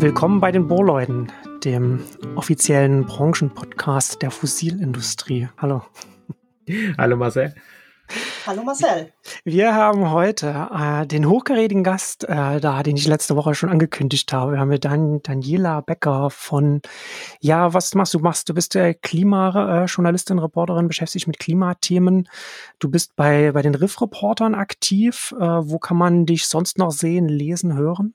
Willkommen bei den Bohrleuten, dem offiziellen Branchenpodcast der Fossilindustrie. Hallo. Hallo Marcel. Hallo Marcel. Wir haben heute äh, den hochgerätigen Gast äh, da, den ich letzte Woche schon angekündigt habe. Wir haben hier Dan Daniela Becker von, ja, was machst du? Machst du bist ja Klimajournalistin, äh, Reporterin, beschäftigt mit Klimathemen. Du bist bei bei den Riff-Reportern aktiv. Äh, wo kann man dich sonst noch sehen, lesen, hören?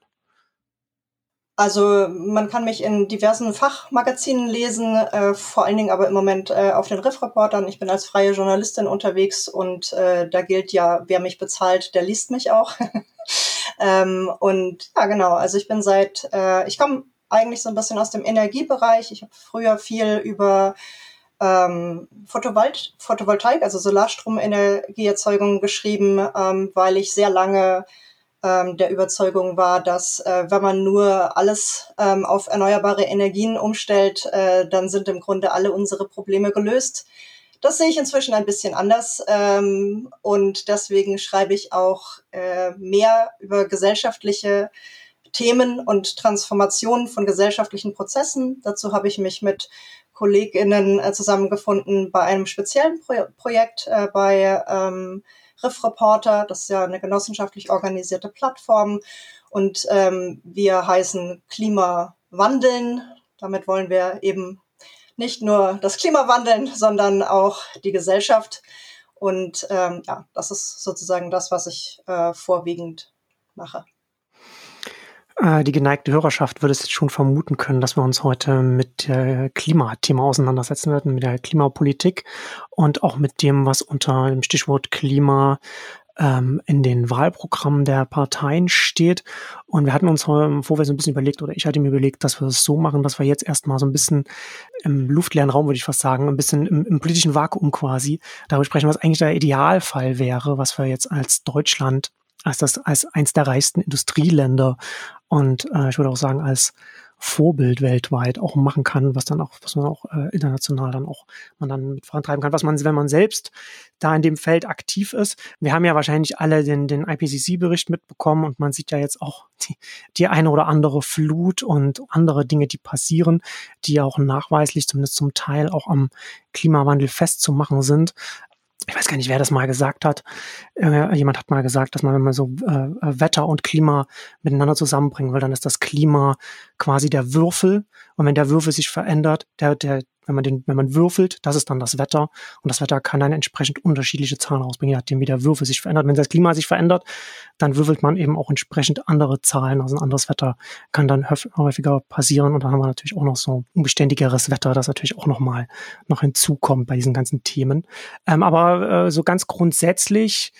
Also man kann mich in diversen Fachmagazinen lesen, äh, vor allen Dingen aber im Moment äh, auf den Riff-Reportern. Ich bin als freie Journalistin unterwegs und äh, da gilt ja, wer mich bezahlt, der liest mich auch. ähm, und ja, genau, also ich bin seit, äh, ich komme eigentlich so ein bisschen aus dem Energiebereich. Ich habe früher viel über ähm, Photovol Photovoltaik, also Solarstromenergieerzeugung geschrieben, ähm, weil ich sehr lange ähm, der Überzeugung war, dass äh, wenn man nur alles ähm, auf erneuerbare Energien umstellt, äh, dann sind im Grunde alle unsere Probleme gelöst. Das sehe ich inzwischen ein bisschen anders ähm, und deswegen schreibe ich auch äh, mehr über gesellschaftliche Themen und Transformationen von gesellschaftlichen Prozessen. Dazu habe ich mich mit KollegInnen äh, zusammengefunden bei einem speziellen Pro Projekt äh, bei ähm, Riff Reporter. Das ist ja eine genossenschaftlich organisierte Plattform. Und ähm, wir heißen Klimawandeln. Damit wollen wir eben nicht nur das Klima wandeln, sondern auch die Gesellschaft. Und ähm, ja, das ist sozusagen das, was ich äh, vorwiegend mache. Äh, die geneigte Hörerschaft würde es jetzt schon vermuten können, dass wir uns heute mit der Klimathema auseinandersetzen werden, mit der Klimapolitik und auch mit dem, was unter dem Stichwort Klima ähm, in den Wahlprogrammen der Parteien steht. Und wir hatten uns bevor wir so ein bisschen überlegt, oder ich hatte mir überlegt, dass wir es das so machen, dass wir jetzt erstmal so ein bisschen im luftleeren Raum, würde ich fast sagen, ein bisschen im, im politischen Vakuum quasi darüber sprechen, was eigentlich der Idealfall wäre, was wir jetzt als Deutschland als das als eins der reichsten Industrieländer und äh, ich würde auch sagen als Vorbild weltweit auch machen kann, was dann auch, was man auch äh, international dann auch man dann mit vorantreiben kann, was man, wenn man selbst da in dem Feld aktiv ist. Wir haben ja wahrscheinlich alle den, den IPCC-Bericht mitbekommen und man sieht ja jetzt auch die, die eine oder andere Flut und andere Dinge, die passieren, die auch nachweislich zumindest zum Teil auch am Klimawandel festzumachen sind ich weiß gar nicht, wer das mal gesagt hat. Äh, jemand hat mal gesagt, dass man, wenn man so äh, Wetter und Klima miteinander zusammenbringen will, dann ist das Klima quasi der Würfel. Und wenn der Würfel sich verändert, der, der, wenn man den, wenn man würfelt, das ist dann das Wetter. Und das Wetter kann dann entsprechend unterschiedliche Zahlen rausbringen, je nachdem, wie der Würfel sich verändert. Wenn das Klima sich verändert, dann würfelt man eben auch entsprechend andere Zahlen. Also ein anderes Wetter kann dann häufiger passieren. Und dann haben wir natürlich auch noch so ein beständigeres Wetter, das natürlich auch nochmal noch hinzukommt bei diesen ganzen Themen. Ähm, aber äh, so ganz grundsätzlich,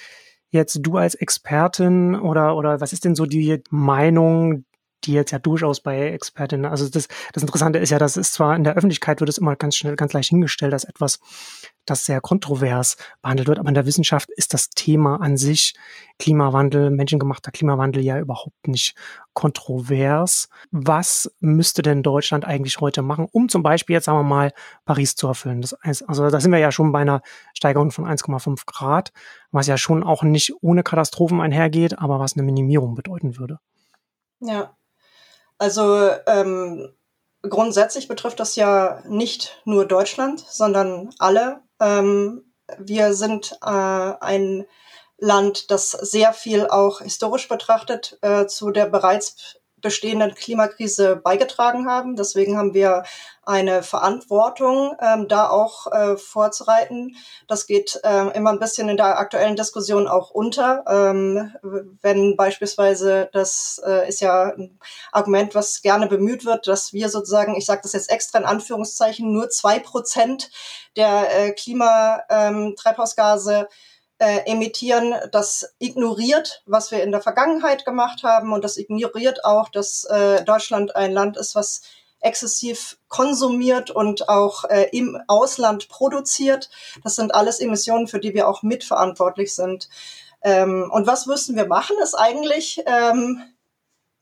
jetzt du als Expertin oder, oder was ist denn so die Meinung die jetzt ja durchaus bei Expertinnen, also das, das Interessante ist ja, dass es zwar in der Öffentlichkeit wird es immer ganz schnell, ganz leicht hingestellt als etwas, das sehr kontrovers behandelt wird, aber in der Wissenschaft ist das Thema an sich Klimawandel, menschengemachter Klimawandel ja überhaupt nicht kontrovers. Was müsste denn Deutschland eigentlich heute machen, um zum Beispiel jetzt sagen wir mal Paris zu erfüllen? Das heißt, also da sind wir ja schon bei einer Steigerung von 1,5 Grad, was ja schon auch nicht ohne Katastrophen einhergeht, aber was eine Minimierung bedeuten würde. Ja, also ähm, grundsätzlich betrifft das ja nicht nur Deutschland, sondern alle. Ähm, wir sind äh, ein Land, das sehr viel auch historisch betrachtet äh, zu der bereits bestehenden Klimakrise beigetragen haben. Deswegen haben wir eine Verantwortung, ähm, da auch äh, vorzureiten. Das geht äh, immer ein bisschen in der aktuellen Diskussion auch unter. Ähm, wenn beispielsweise, das äh, ist ja ein Argument, was gerne bemüht wird, dass wir sozusagen, ich sage das jetzt extra in Anführungszeichen, nur zwei Prozent der äh, Klimatreibhausgase ähm, äh, emittieren, das ignoriert, was wir in der Vergangenheit gemacht haben und das ignoriert auch, dass äh, Deutschland ein Land ist, was exzessiv konsumiert und auch äh, im Ausland produziert. Das sind alles Emissionen, für die wir auch mitverantwortlich sind. Ähm, und was müssen wir machen, ist eigentlich ähm,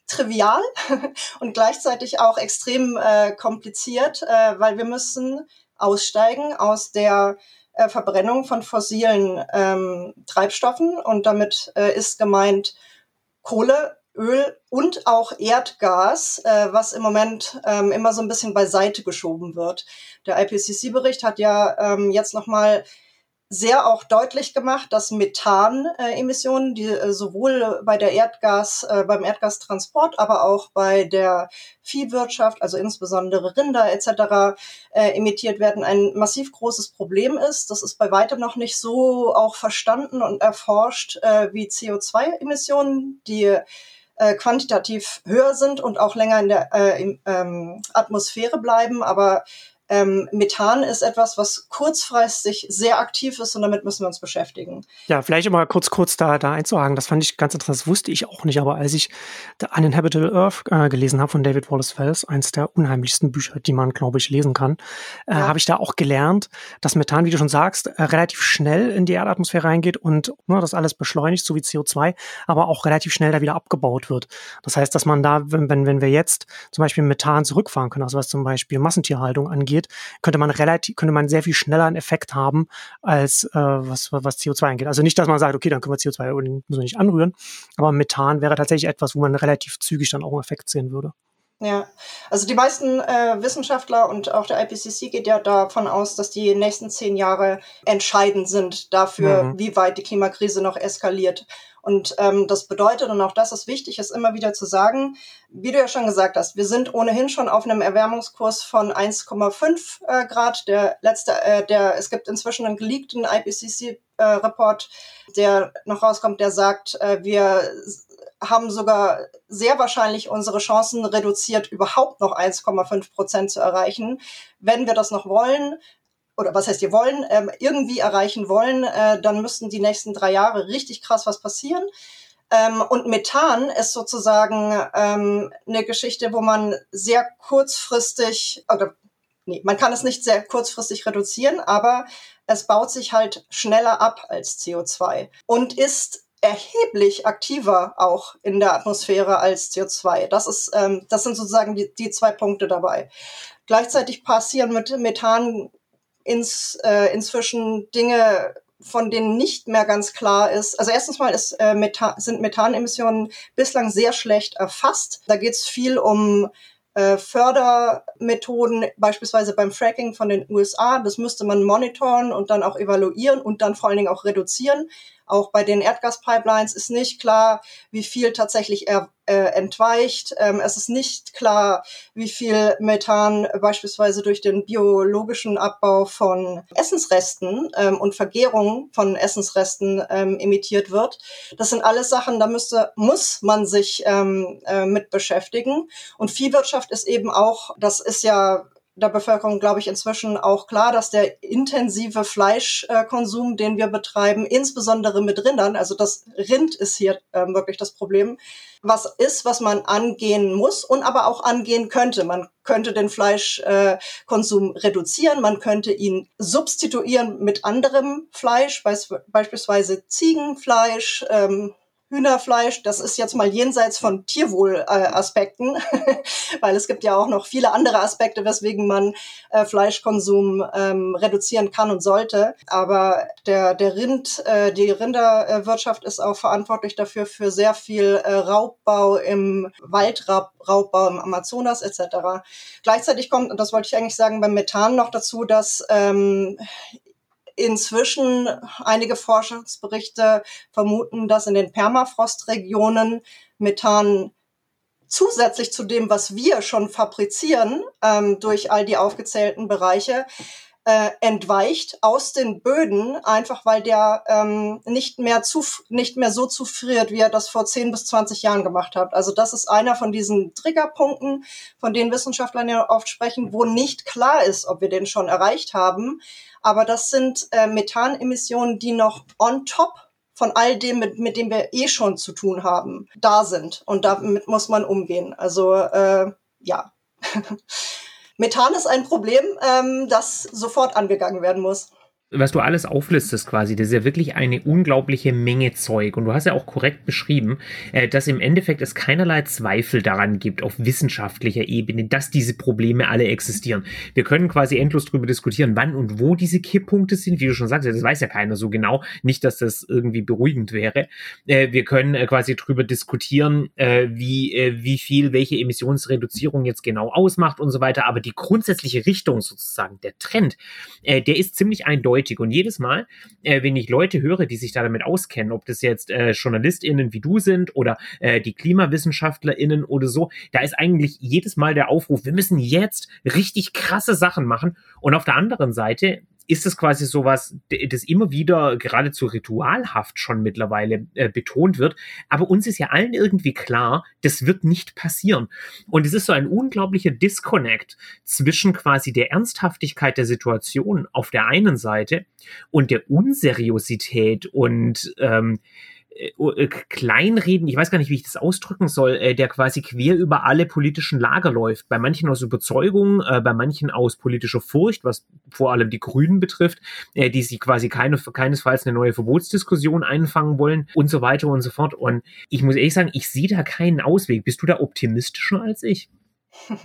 trivial und gleichzeitig auch extrem äh, kompliziert, äh, weil wir müssen aussteigen aus der äh, Verbrennung von fossilen ähm, Treibstoffen und damit äh, ist gemeint Kohle, Öl und auch Erdgas, äh, was im Moment ähm, immer so ein bisschen beiseite geschoben wird. Der IPCC-Bericht hat ja ähm, jetzt nochmal sehr auch deutlich gemacht, dass Methanemissionen, die äh, sowohl bei der Erdgas, äh, beim Erdgastransport, aber auch bei der Viehwirtschaft, also insbesondere Rinder etc., äh, emittiert werden, ein massiv großes Problem ist. Das ist bei weitem noch nicht so auch verstanden und erforscht äh, wie CO2-Emissionen, die äh, quantitativ höher sind und auch länger in der äh, in, ähm, Atmosphäre bleiben, aber ähm, Methan ist etwas, was kurzfristig sehr aktiv ist und damit müssen wir uns beschäftigen. Ja, vielleicht immer kurz, kurz da, da einzuhaken. Das fand ich ganz interessant. Das wusste ich auch nicht, aber als ich The Uninhabitable Earth äh, gelesen habe von David Wallace Wells, eins der unheimlichsten Bücher, die man, glaube ich, lesen kann, äh, ja. habe ich da auch gelernt, dass Methan, wie du schon sagst, äh, relativ schnell in die Erdatmosphäre reingeht und ne, das alles beschleunigt, so wie CO2, aber auch relativ schnell da wieder abgebaut wird. Das heißt, dass man da, wenn, wenn, wenn wir jetzt zum Beispiel Methan zurückfahren können, also was zum Beispiel Massentierhaltung angeht, angeht, könnte man relativ, könnte man sehr viel schneller einen Effekt haben, als äh, was, was CO2 angeht. Also nicht, dass man sagt, okay, dann können wir CO2 müssen wir nicht anrühren, aber Methan wäre tatsächlich etwas, wo man relativ zügig dann auch einen Effekt sehen würde. Ja, also die meisten äh, Wissenschaftler und auch der IPCC geht ja davon aus, dass die nächsten zehn Jahre entscheidend sind dafür, mhm. wie weit die Klimakrise noch eskaliert. Und ähm, das bedeutet, und auch das ist wichtig, ist immer wieder zu sagen, wie du ja schon gesagt hast, wir sind ohnehin schon auf einem Erwärmungskurs von 1,5 äh, Grad. Der letzte, äh, der, es gibt inzwischen einen geleakten IPCC-Report, äh, der noch rauskommt, der sagt, äh, wir haben sogar sehr wahrscheinlich unsere Chancen reduziert, überhaupt noch 1,5 Prozent zu erreichen. Wenn wir das noch wollen, oder was heißt wir wollen, ähm, irgendwie erreichen wollen, äh, dann müssten die nächsten drei Jahre richtig krass was passieren. Ähm, und Methan ist sozusagen ähm, eine Geschichte, wo man sehr kurzfristig, oder nee, man kann es nicht sehr kurzfristig reduzieren, aber es baut sich halt schneller ab als CO2 und ist erheblich aktiver auch in der Atmosphäre als CO2. Das ist, ähm, das sind sozusagen die, die zwei Punkte dabei. Gleichzeitig passieren mit Methan ins, äh, inzwischen Dinge, von denen nicht mehr ganz klar ist. Also erstens mal ist, äh, Methan, sind Methanemissionen bislang sehr schlecht erfasst. Da geht es viel um äh, Fördermethoden, beispielsweise beim Fracking von den USA. Das müsste man monitoren und dann auch evaluieren und dann vor allen Dingen auch reduzieren. Auch bei den Erdgaspipelines ist nicht klar, wie viel tatsächlich er, äh, entweicht. Ähm, es ist nicht klar, wie viel Methan beispielsweise durch den biologischen Abbau von Essensresten ähm, und Vergärung von Essensresten ähm, emittiert wird. Das sind alles Sachen, da müsste, muss man sich ähm, äh, mit beschäftigen. Und Viehwirtschaft ist eben auch, das ist ja der Bevölkerung, glaube ich, inzwischen auch klar, dass der intensive Fleischkonsum, den wir betreiben, insbesondere mit Rindern, also das Rind ist hier äh, wirklich das Problem, was ist, was man angehen muss und aber auch angehen könnte. Man könnte den Fleischkonsum äh, reduzieren, man könnte ihn substituieren mit anderem Fleisch, beispielsweise Ziegenfleisch, ähm, Hühnerfleisch, das ist jetzt mal jenseits von Tierwohlaspekten, äh, weil es gibt ja auch noch viele andere Aspekte, weswegen man äh, Fleischkonsum ähm, reduzieren kann und sollte. Aber der, der Rind, äh, die Rinderwirtschaft ist auch verantwortlich dafür für sehr viel äh, Raubbau im Waldraubbau im Amazonas etc. Gleichzeitig kommt, und das wollte ich eigentlich sagen, beim Methan noch dazu, dass ähm, inzwischen einige Forschungsberichte vermuten, dass in den Permafrostregionen Methan zusätzlich zu dem, was wir schon fabrizieren, ähm, durch all die aufgezählten Bereiche, äh, entweicht aus den Böden, einfach weil der ähm, nicht mehr zu, nicht mehr so zufriert, wie er das vor 10 bis 20 Jahren gemacht hat. Also das ist einer von diesen Triggerpunkten, von denen Wissenschaftler ja oft sprechen, wo nicht klar ist, ob wir den schon erreicht haben. Aber das sind äh, Methanemissionen, die noch on top von all dem, mit, mit dem wir eh schon zu tun haben, da sind. Und damit muss man umgehen. Also äh, ja. Methan ist ein Problem, ähm, das sofort angegangen werden muss. Was du alles auflistest quasi, das ist ja wirklich eine unglaubliche Menge Zeug. Und du hast ja auch korrekt beschrieben, äh, dass im Endeffekt es keinerlei Zweifel daran gibt, auf wissenschaftlicher Ebene, dass diese Probleme alle existieren. Wir können quasi endlos darüber diskutieren, wann und wo diese Kipppunkte sind. Wie du schon sagst, das weiß ja keiner so genau. Nicht, dass das irgendwie beruhigend wäre. Äh, wir können äh, quasi darüber diskutieren, wie, wie viel welche Emissionsreduzierung jetzt genau ausmacht und so weiter. Aber die grundsätzliche Richtung sozusagen, der Trend, der ist ziemlich eindeutig eindeutig. Und jedes Mal, äh, wenn ich Leute höre, die sich da damit auskennen, ob das jetzt äh, JournalistInnen wie du sind oder äh, die KlimawissenschaftlerInnen oder so, da ist eigentlich jedes Mal der Aufruf, wir müssen jetzt richtig krasse Sachen machen. Und auf der anderen Seite ist es quasi sowas, das immer wieder geradezu ritualhaft schon mittlerweile äh, betont wird. Aber uns ist ja allen irgendwie klar, das wird nicht passieren. Und es ist so ein unglaublicher Disconnect zwischen quasi der Ernsthaftigkeit der Situation auf der einen Seite und der Unseriosität und ähm, äh, äh, Kleinreden, ich weiß gar nicht, wie ich das ausdrücken soll, äh, der quasi quer über alle politischen Lager läuft. Bei manchen aus Überzeugung, bei manchen aus politischer Furcht, was vor allem die Grünen betrifft, die sie quasi keine, keinesfalls eine neue Verbotsdiskussion einfangen wollen und so weiter und so fort. Und ich muss ehrlich sagen, ich sehe da keinen Ausweg. Bist du da optimistischer als ich?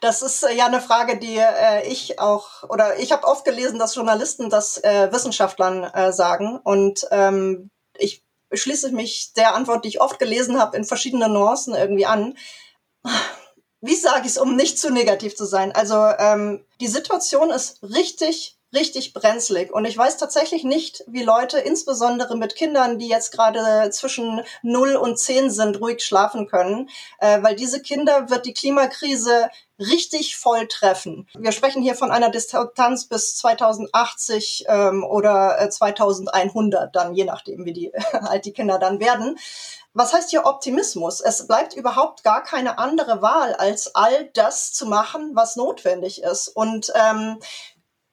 Das ist ja eine Frage, die äh, ich auch, oder ich habe oft gelesen, dass Journalisten das äh, Wissenschaftlern äh, sagen. Und ähm, ich schließe mich der Antwort, die ich oft gelesen habe, in verschiedenen Nuancen irgendwie an. Wie sage ich es, um nicht zu negativ zu sein? Also ähm, die Situation ist richtig richtig brenzlig. Und ich weiß tatsächlich nicht, wie Leute, insbesondere mit Kindern, die jetzt gerade zwischen 0 und 10 sind, ruhig schlafen können, äh, weil diese Kinder wird die Klimakrise richtig voll treffen. Wir sprechen hier von einer Distanz bis 2080 ähm, oder äh, 2100, dann je nachdem, wie die, alt die Kinder dann werden. Was heißt hier Optimismus? Es bleibt überhaupt gar keine andere Wahl, als all das zu machen, was notwendig ist. Und ähm,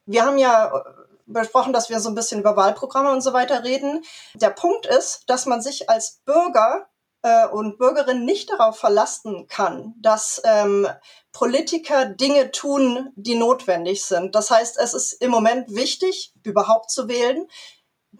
wir haben ja äh, besprochen, dass wir so ein bisschen über Wahlprogramme und so weiter reden. Der Punkt ist, dass man sich als Bürger äh, und Bürgerin nicht darauf verlassen kann, dass ähm, Politiker Dinge tun, die notwendig sind. Das heißt, es ist im Moment wichtig, überhaupt zu wählen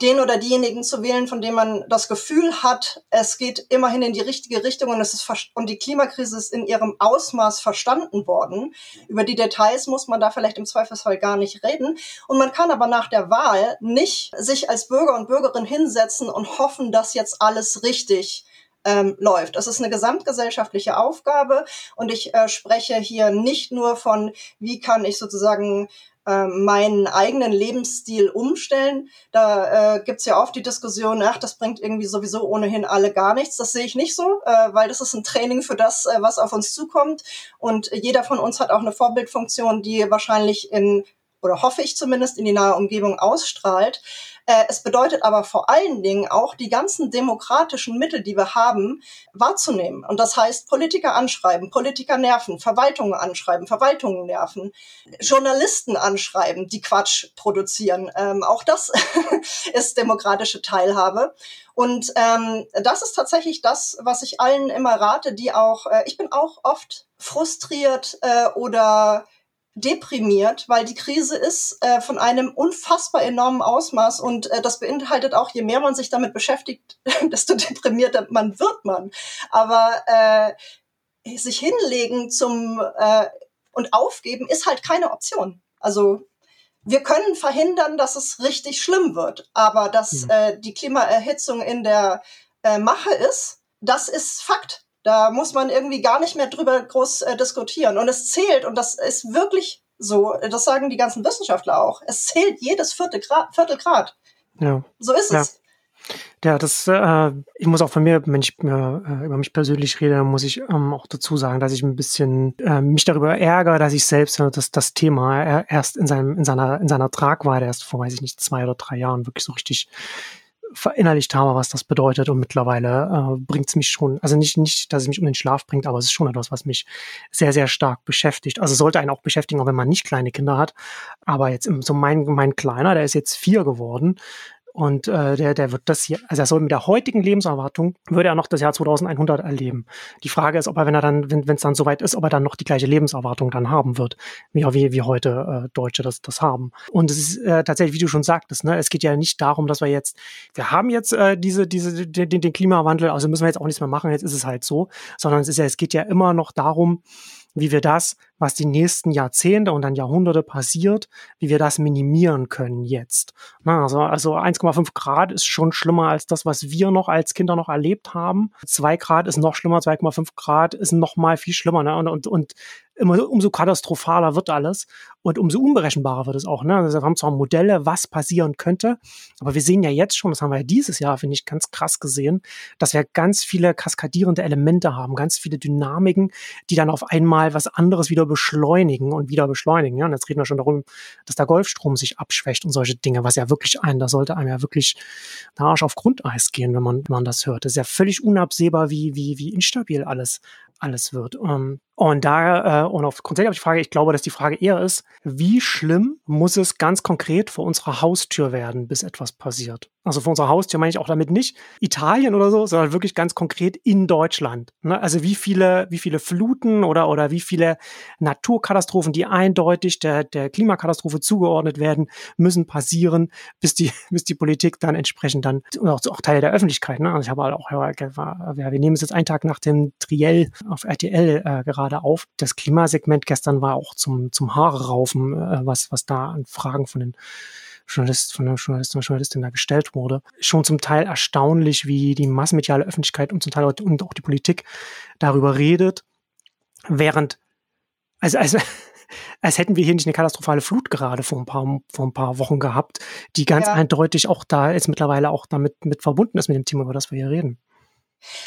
den oder diejenigen zu wählen, von dem man das Gefühl hat, es geht immerhin in die richtige Richtung und es ist und die Klimakrise ist in ihrem Ausmaß verstanden worden. Über die Details muss man da vielleicht im Zweifelsfall gar nicht reden. Und man kann aber nach der Wahl nicht sich als Bürger und Bürgerin hinsetzen und hoffen, dass jetzt alles richtig ähm, läuft. Das ist eine gesamtgesellschaftliche Aufgabe und ich äh, spreche hier nicht nur von, wie kann ich sozusagen ähm, meinen eigenen Lebensstil umstellen. Da äh, gibt ja oft die Diskussion, ach, das bringt irgendwie sowieso ohnehin alle gar nichts. Das sehe ich nicht so, äh, weil das ist ein Training für das, äh, was auf uns zukommt. Und jeder von uns hat auch eine Vorbildfunktion, die wahrscheinlich in oder hoffe ich zumindest in die nahe Umgebung ausstrahlt. Äh, es bedeutet aber vor allen Dingen auch, die ganzen demokratischen Mittel, die wir haben, wahrzunehmen. Und das heißt, Politiker anschreiben, Politiker nerven, Verwaltungen anschreiben, Verwaltungen nerven, Journalisten anschreiben, die Quatsch produzieren. Ähm, auch das ist demokratische Teilhabe. Und ähm, das ist tatsächlich das, was ich allen immer rate, die auch, äh, ich bin auch oft frustriert äh, oder deprimiert, weil die Krise ist äh, von einem unfassbar enormen Ausmaß und äh, das beinhaltet auch, je mehr man sich damit beschäftigt, desto deprimierter man wird man. Aber äh, sich hinlegen zum äh, und aufgeben ist halt keine Option. Also wir können verhindern, dass es richtig schlimm wird, aber dass mhm. äh, die Klimaerhitzung in der äh, Mache ist, das ist Fakt. Da muss man irgendwie gar nicht mehr drüber groß äh, diskutieren. Und es zählt, und das ist wirklich so, das sagen die ganzen Wissenschaftler auch. Es zählt jedes vierte Grad, Viertelgrad. Ja. So ist ja. es. Ja, das, äh, ich muss auch von mir, wenn ich äh, über mich persönlich rede, muss ich ähm, auch dazu sagen, dass ich ein bisschen äh, mich darüber ärgere, dass ich selbst äh, das, das Thema erst in, seinem, in, seiner, in seiner Tragweite erst vor, weiß ich nicht, zwei oder drei Jahren wirklich so richtig verinnerlicht habe, was das bedeutet und mittlerweile äh, bringt es mich schon, also nicht, nicht, dass es mich um den Schlaf bringt, aber es ist schon etwas, was mich sehr, sehr stark beschäftigt. Also sollte einen auch beschäftigen, auch wenn man nicht kleine Kinder hat. Aber jetzt so mein, mein Kleiner, der ist jetzt vier geworden Und äh, der, der wird das hier, also er soll mit der heutigen Lebenserwartung, würde er noch das Jahr 2100 erleben. Die Frage ist, ob er, wenn er dann, wenn es dann soweit ist, ob er dann noch die gleiche Lebenserwartung dann haben wird, wie, wie, wie heute äh, Deutsche das, das haben. Und es ist äh, tatsächlich, wie du schon sagtest, ne, es geht ja nicht darum, dass wir jetzt, wir haben jetzt äh, diese, diese, den, den Klimawandel, also müssen wir jetzt auch nichts mehr machen, jetzt ist es halt so, sondern es ist ja, es geht ja immer noch darum, wie wir das, was die nächsten Jahrzehnte und dann Jahrhunderte passiert, wie wir das minimieren können jetzt. Also, also 1,5 Grad ist schon schlimmer als das, was wir noch als Kinder noch erlebt haben. 2 Grad ist noch schlimmer, 2,5 Grad ist noch mal viel schlimmer. Ne? Und, und, und immer umso katastrophaler wird alles und umso unberechenbarer wird es auch. Ne? Also wir haben zwar Modelle, was passieren könnte, aber wir sehen ja jetzt schon, das haben wir ja dieses Jahr, finde ich, ganz krass gesehen, dass wir ganz viele kaskadierende Elemente haben, ganz viele Dynamiken, die dann auf einmal was anderes wieder beschleunigen und wieder beschleunigen. Ja? Und jetzt reden wir schon darum, dass der Golfstrom sich abschwächt und solche Dinge, was ja wirklich ein, da sollte einem ja wirklich der Arsch auf Grundeis gehen, wenn man, wenn man das hört. Das ist ja völlig unabsehbar, wie, wie, wie instabil alles, alles wird. Ähm, und da, äh, und auf grundsätzlich auf die Frage, ich glaube, dass die Frage eher ist, wie schlimm muss es ganz konkret vor unserer Haustür werden, bis etwas passiert? Also vor unserer Haustür meine ich auch damit nicht Italien oder so, sondern wirklich ganz konkret in Deutschland. Ne? Also wie viele, wie viele Fluten oder, oder wie viele Naturkatastrophen, die eindeutig der, der Klimakatastrophe zugeordnet werden, müssen passieren, bis die, bis die Politik dann entsprechend dann, und auch, auch Teile der Öffentlichkeit, ne? Also ich habe halt auch, ja, wir nehmen es jetzt einen Tag nach dem Triell auf RTL äh, gerade auf. Das Klimasegment gestern war auch zum, zum Haare raufen, äh, was, was da an Fragen von den Journalist, von der Journalistin und Journalistin da gestellt wurde. Schon zum Teil erstaunlich, wie die massenmediale Öffentlichkeit und zum Teil und auch die Politik darüber redet, während, also, also, als hätten wir hier nicht eine katastrophale Flut gerade vor ein paar, vor ein paar Wochen gehabt, die ganz ja. eindeutig auch da jetzt mittlerweile auch damit mit verbunden ist mit dem Thema, über das wir hier reden.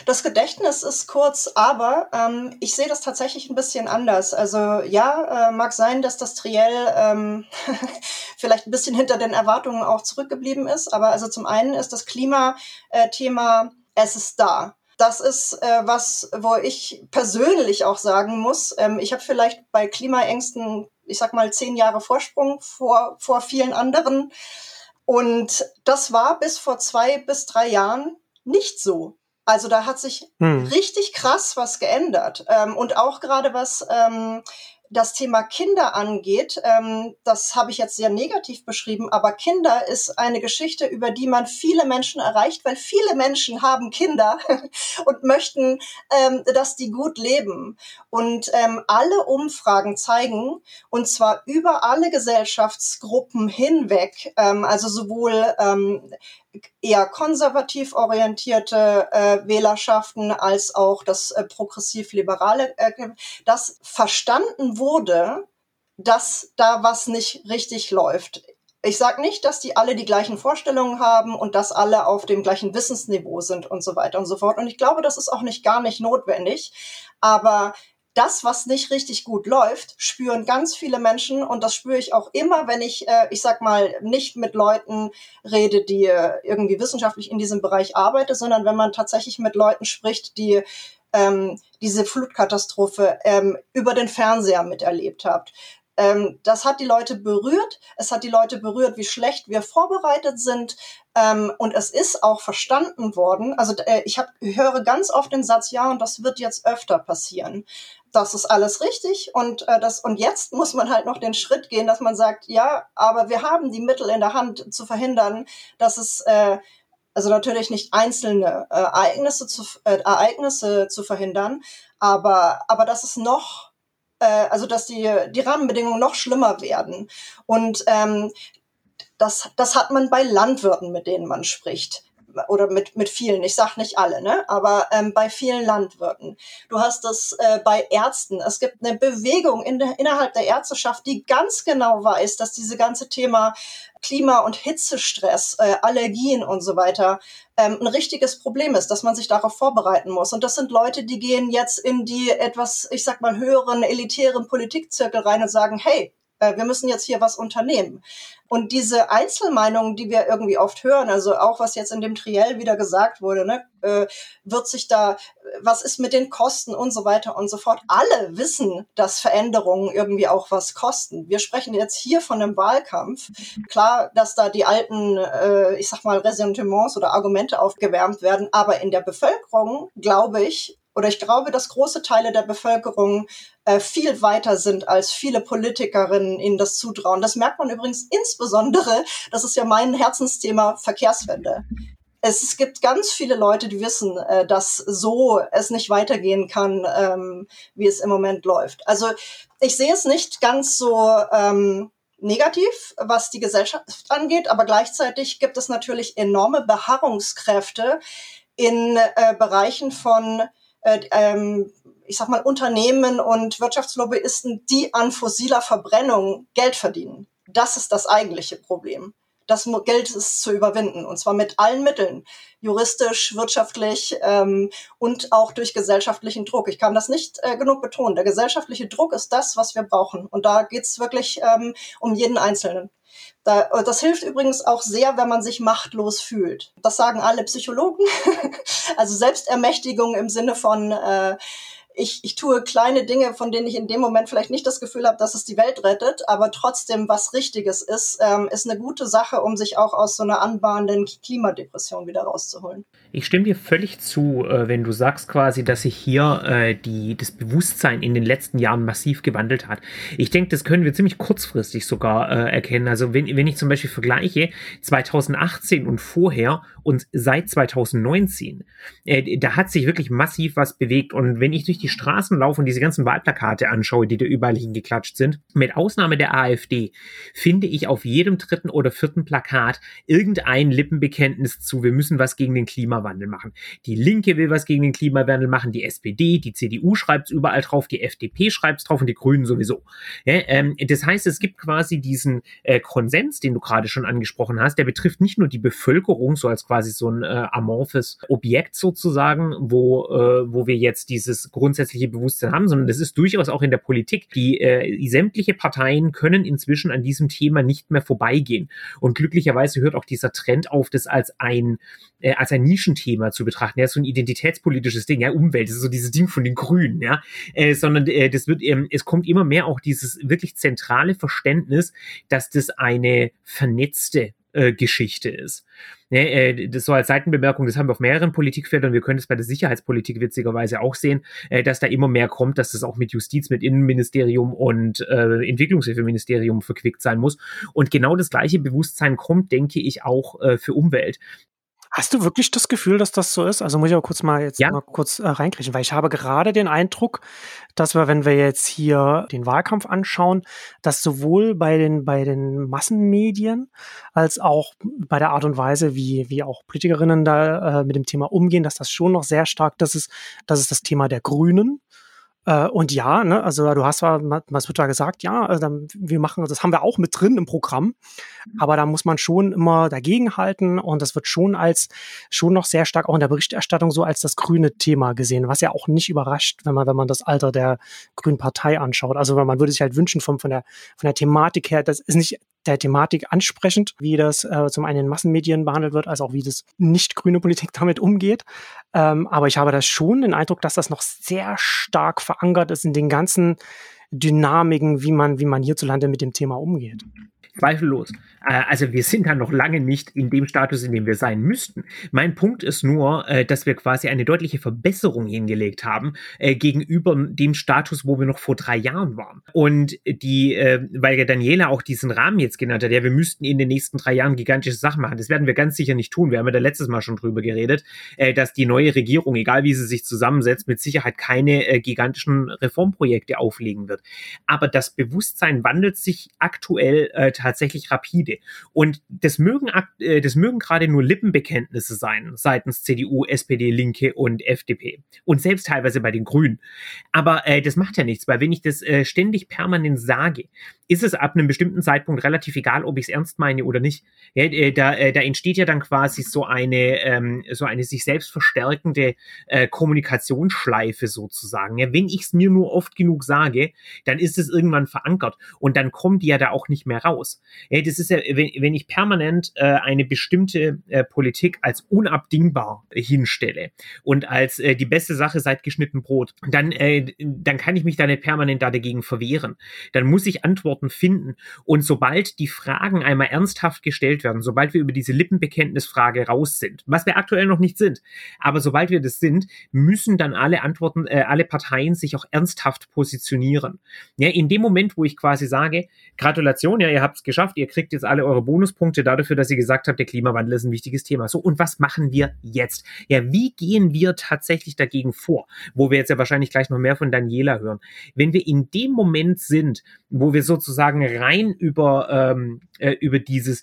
Das Gedächtnis ist kurz, aber ähm, ich sehe das tatsächlich ein bisschen anders. Also ja, äh, mag sein, dass das Triell ähm, vielleicht ein bisschen hinter den Erwartungen auch zurückgeblieben ist, aber also zum einen ist das Klimathema, äh, es ist da. Das ist äh, was, wo ich persönlich auch sagen muss, ähm, ich habe vielleicht bei Klimaängsten, ich sag mal, zehn Jahre Vorsprung vor, vor vielen anderen. Und das war bis vor zwei bis drei Jahren nicht so. Also da hat sich hm. richtig krass was geändert. Ähm, und auch gerade was ähm, das Thema Kinder angeht, ähm, das habe ich jetzt sehr negativ beschrieben, aber Kinder ist eine Geschichte, über die man viele Menschen erreicht, weil viele Menschen haben Kinder und möchten, ähm, dass die gut leben. Und ähm, alle Umfragen zeigen, und zwar über alle Gesellschaftsgruppen hinweg, ähm, also sowohl ähm, eher konservativ orientierte äh, Wählerschaften als auch das äh, progressiv-liberale, äh, dass verstanden wurde, dass da was nicht richtig läuft. Ich sage nicht, dass die alle die gleichen Vorstellungen haben und dass alle auf dem gleichen Wissensniveau sind und so weiter und so fort. Und ich glaube, das ist auch nicht gar nicht notwendig. Aber das, was nicht richtig gut läuft, spüren ganz viele Menschen und das spüre ich auch immer, wenn ich, äh, ich sag mal, nicht mit Leuten rede, die äh, irgendwie wissenschaftlich in diesem Bereich arbeiten, sondern wenn man tatsächlich mit Leuten spricht, die ähm, diese Flutkatastrophe ähm, über den Fernseher miterlebt habt. Ähm, das hat die Leute berührt. Es hat die Leute berührt, wie schlecht wir vorbereitet sind. Ähm, und es ist auch verstanden worden. Also äh, ich hab, höre ganz oft den Satz, ja, und das wird jetzt öfter passieren das ist alles richtig und äh, das und jetzt muss man halt noch den Schritt gehen, dass man sagt, ja, aber wir haben die Mittel in der Hand zu verhindern, dass es äh, also natürlich nicht einzelne äh, Ereignisse zu äh, Ereignisse zu verhindern, aber aber dass es noch äh, also dass die die Rahmenbedingungen noch schlimmer werden. Und ähm, das das hat man bei Landwirten, mit denen man spricht oder mit, mit vielen, ich sag nicht alle, ne? aber ähm, bei vielen Landwirten. Du hast das äh, bei Ärzten. Es gibt eine Bewegung in der, innerhalb der Ärzteschaft, die ganz genau weiß, dass diese ganze Thema Klima- und Hitzestress, äh, Allergien und so weiter ähm, ein richtiges Problem ist, dass man sich darauf vorbereiten muss. Und das sind Leute, die gehen jetzt in die etwas, ich sag mal, höheren, elitären Politikzirkel rein und sagen, hey, wir müssen jetzt hier was unternehmen. Und diese Einzelmeinungen, die wir irgendwie oft hören, also auch was jetzt in dem Triell wieder gesagt wurde, ne, äh, wird sich da, was ist mit den Kosten und so weiter und so fort. Alle wissen, dass Veränderungen irgendwie auch was kosten. Wir sprechen jetzt hier von einem Wahlkampf. Klar, dass da die alten, äh, ich sag mal, Ressentiments oder Argumente aufgewärmt werden, aber in der Bevölkerung, glaube ich, oder ich glaube, dass große Teile der Bevölkerung äh, viel weiter sind, als viele Politikerinnen ihnen das zutrauen. Das merkt man übrigens insbesondere, das ist ja mein Herzensthema, Verkehrswende. Es, gibt ganz viele Leute, die wissen, äh, dass so es nicht weitergehen kann, ähm, wie es im Moment läuft. Also ich sehe es nicht ganz so ähm, negativ, was die Gesellschaft angeht, aber gleichzeitig gibt es natürlich enorme Beharrungskräfte in äh, Bereichen von äh, ähm, ich sag mal, Unternehmen und Wirtschaftslobbyisten, die an fossiler Verbrennung Geld verdienen. Das ist das eigentliche Problem. Das Geld ist zu überwinden und zwar mit allen Mitteln, juristisch, wirtschaftlich ähm, und auch durch gesellschaftlichen Druck. Ich kann das nicht äh, genug betonen. Der gesellschaftliche Druck ist das, was wir brauchen und da geht's wirklich ähm, um jeden Einzelnen. Da, das hilft übrigens auch sehr, wenn man sich machtlos fühlt. Das sagen alle Psychologen. also Selbstermächtigung im Sinne von äh, ich, ich tue kleine Dinge, von denen ich in dem Moment vielleicht nicht das Gefühl habe, dass es die Welt rettet, aber trotzdem was Richtiges ist, ähm, ist eine gute Sache, um sich auch aus so einer anbahnenden Klimadepression wieder rauszuholen. Ich stimme dir völlig zu, äh, wenn du sagst quasi, dass sich hier äh, die, das Bewusstsein in den letzten Jahren massiv gewandelt hat. Ich denke, das können wir ziemlich kurzfristig sogar äh, erkennen. Also wenn, wenn ich zum Beispiel vergleiche 2018 und vorher und seit 2019, äh, da hat sich wirklich massiv was bewegt. Und wenn ich durch die Straßen laufe und diese ganzen Wahlplakate anschaue, die da überall hingeklatscht sind, mit Ausnahme der AfD, finde ich auf jedem dritten oder vierten Plakat irgendein Lippenbekenntnis zu, wir müssen was gegen den Klimawandel machen. Die Linke will was gegen den Klimawandel machen, die SPD, die CDU schreibt es überall drauf, die FDP schreibt es drauf und die Grünen sowieso. Ja, ähm, das heißt, es gibt quasi diesen äh, Konsens, den du gerade schon angesprochen hast, der betrifft nicht nur die Bevölkerung, so als quasi so ein äh, amorphes Objekt sozusagen, wo, äh, wo wir jetzt dieses Grund grundsätzliche Bewusstsein haben, sondern das ist durchaus auch in der Politik. Die äh, sämtliche Parteien können inzwischen an diesem Thema nicht mehr vorbeigehen. Und glücklicherweise hört auch dieser Trend auf, das als ein äh, als ein Nischenthema zu betrachten. Ja, so ein identitätspolitisches Ding, ja, Umwelt, das ist so dieses Ding von den Grünen, ja, äh, sondern äh, das wird, ähm, es kommt immer mehr auch dieses wirklich zentrale Verständnis, dass das eine vernetzte äh, Geschichte ist. Ne, äh, das so als Seitenbemerkung, das haben wir auf mehreren Politikfeldern, wir können es bei der Sicherheitspolitik witzigerweise auch sehen, äh, dass da immer mehr kommt, dass das auch mit Justiz, mit Innenministerium und äh, Entwicklungshilfeministerium verquickt sein muss. Und genau das gleiche Bewusstsein kommt, denke ich, auch äh, für Umwelt. Hast du wirklich das Gefühl, dass das so ist? Also muss ich auch kurz mal jetzt ja. mal kurz äh, reinkriechen, weil ich habe gerade den Eindruck, dass wir, wenn wir jetzt hier den Wahlkampf anschauen, dass sowohl bei den bei den Massenmedien als auch bei der Art und Weise, wie wie auch Politikerinnen da äh, mit dem Thema umgehen, dass das schon noch sehr stark, das ist das ist das Thema der Grünen äh, und ja, ne, also du hast zwar, was wird da gesagt, ja, also dann, wir machen, das haben wir auch mit drin im Programm, mhm. aber da muss man schon immer dagegenhalten und das wird schon als, schon noch sehr stark auch in der Berichterstattung so als das grüne Thema gesehen, was ja auch nicht überrascht, wenn man, wenn man das Alter der Grünen Partei anschaut. Also man würde sich halt wünschen vom, von der, von der Thematik her, das ist nicht der Thematik ansprechend, wie das äh, zum einen in Massenmedien behandelt wird, als auch wie das nicht grüne Politik damit umgeht. Ähm, aber ich habe da schon den Eindruck, dass das noch sehr stark verankert ist in den ganzen Dynamiken, wie man, wie man hierzulande mit dem Thema umgeht. Zweifellos. Äh, also wir sind da noch lange nicht in dem Status, in dem wir sein müssten. Mein Punkt ist nur, äh, dass wir quasi eine deutliche Verbesserung hingelegt haben äh, gegenüber dem Status, wo wir noch vor drei Jahren waren. Und die, weil ja Daniela auch diesen Rahmen jetzt genannt hat, ja, wir müssten in den nächsten drei Jahren gigantische Sachen machen. Das werden wir ganz sicher nicht tun. Wir haben ja da letztes Mal schon drüber geredet, dass die neue Regierung, egal wie sie sich zusammensetzt, mit Sicherheit keine gigantischen Reformprojekte auflegen wird. Aber das Bewusstsein wandelt sich aktuell tatsächlich rapide. Und das mögen, äh, das mögen gerade nur Lippenbekenntnisse sein seitens CDU, SPD, Linke und FDP. Und selbst teilweise bei den Grünen. Aber äh, das macht ja nichts, weil wenn ich das äh, ständig permanent sage, ist es ab einem bestimmten Zeitpunkt relativ egal, ob ich es ernst meine oder nicht. Ja, äh, da, äh, da entsteht ja dann quasi so eine, ähm, so eine sich selbst verstärkende äh, Kommunikationsschleife sozusagen. Ja, wenn ich es mir nur oft genug sage, dann ist es irgendwann verankert und dann kommt die ja da auch nicht mehr raus. Raus. Ja, das ist ja, wenn, wenn ich permanent äh, eine bestimmte äh, Politik als unabdingbar hinstelle und als äh, die beste Sache seit geschnitten Brot, dann, äh, dann kann ich mich da nicht permanent da dagegen verwehren. Dann muss ich Antworten finden. Und sobald die Fragen einmal ernsthaft gestellt werden, sobald wir über diese Lippenbekenntnisfrage raus sind, was wir aktuell noch nicht sind, aber sobald wir das sind, müssen dann alle Antworten, äh, alle Parteien sich auch ernsthaft positionieren. Ja, in dem Moment, wo ich quasi sage, Gratulation, ja, ihr habt es geschafft, ihr kriegt jetzt alle eure Bonuspunkte dafür, dass ihr gesagt habt, der Klimawandel ist ein wichtiges Thema. So, und was machen wir jetzt? Ja, wie gehen wir tatsächlich dagegen vor? Wo wir jetzt ja wahrscheinlich gleich noch mehr von Daniela hören. Wenn wir in dem Moment sind, wo wir sozusagen rein über, ähm, äh, über dieses,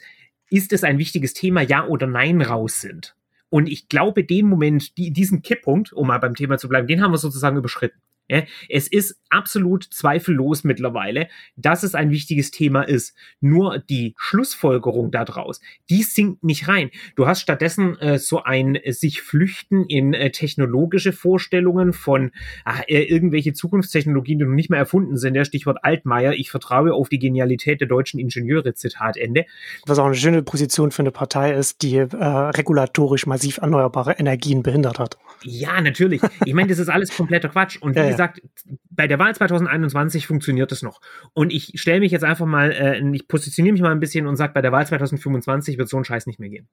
ist es ein wichtiges Thema, ja oder nein raus sind. Und ich glaube, den Moment, die, diesen Kipppunkt, um mal beim Thema zu bleiben, den haben wir sozusagen überschritten. Ja, es ist absolut zweifellos mittlerweile, dass es ein wichtiges Thema ist. Nur die Schlussfolgerung daraus, die sinkt nicht rein. Du hast stattdessen äh, so ein äh, sich flüchten in äh, technologische Vorstellungen von ach, äh, irgendwelche Zukunftstechnologien, die noch nicht mehr erfunden sind. Der Stichwort Altmaier. Ich vertraue auf die Genialität der deutschen Ingenieure. Zitat Ende. Was auch eine schöne Position für eine Partei ist, die äh, regulatorisch massiv erneuerbare Energien behindert hat. Ja, natürlich. Ich meine, das ist alles kompletter Quatsch. Und wie ja, gesagt, bei der Wahl 2021 funktioniert es noch. Und ich stelle mich jetzt einfach mal, äh, ich positioniere mich mal ein bisschen und sage, bei der Wahl 2025 wird so ein Scheiß nicht mehr gehen.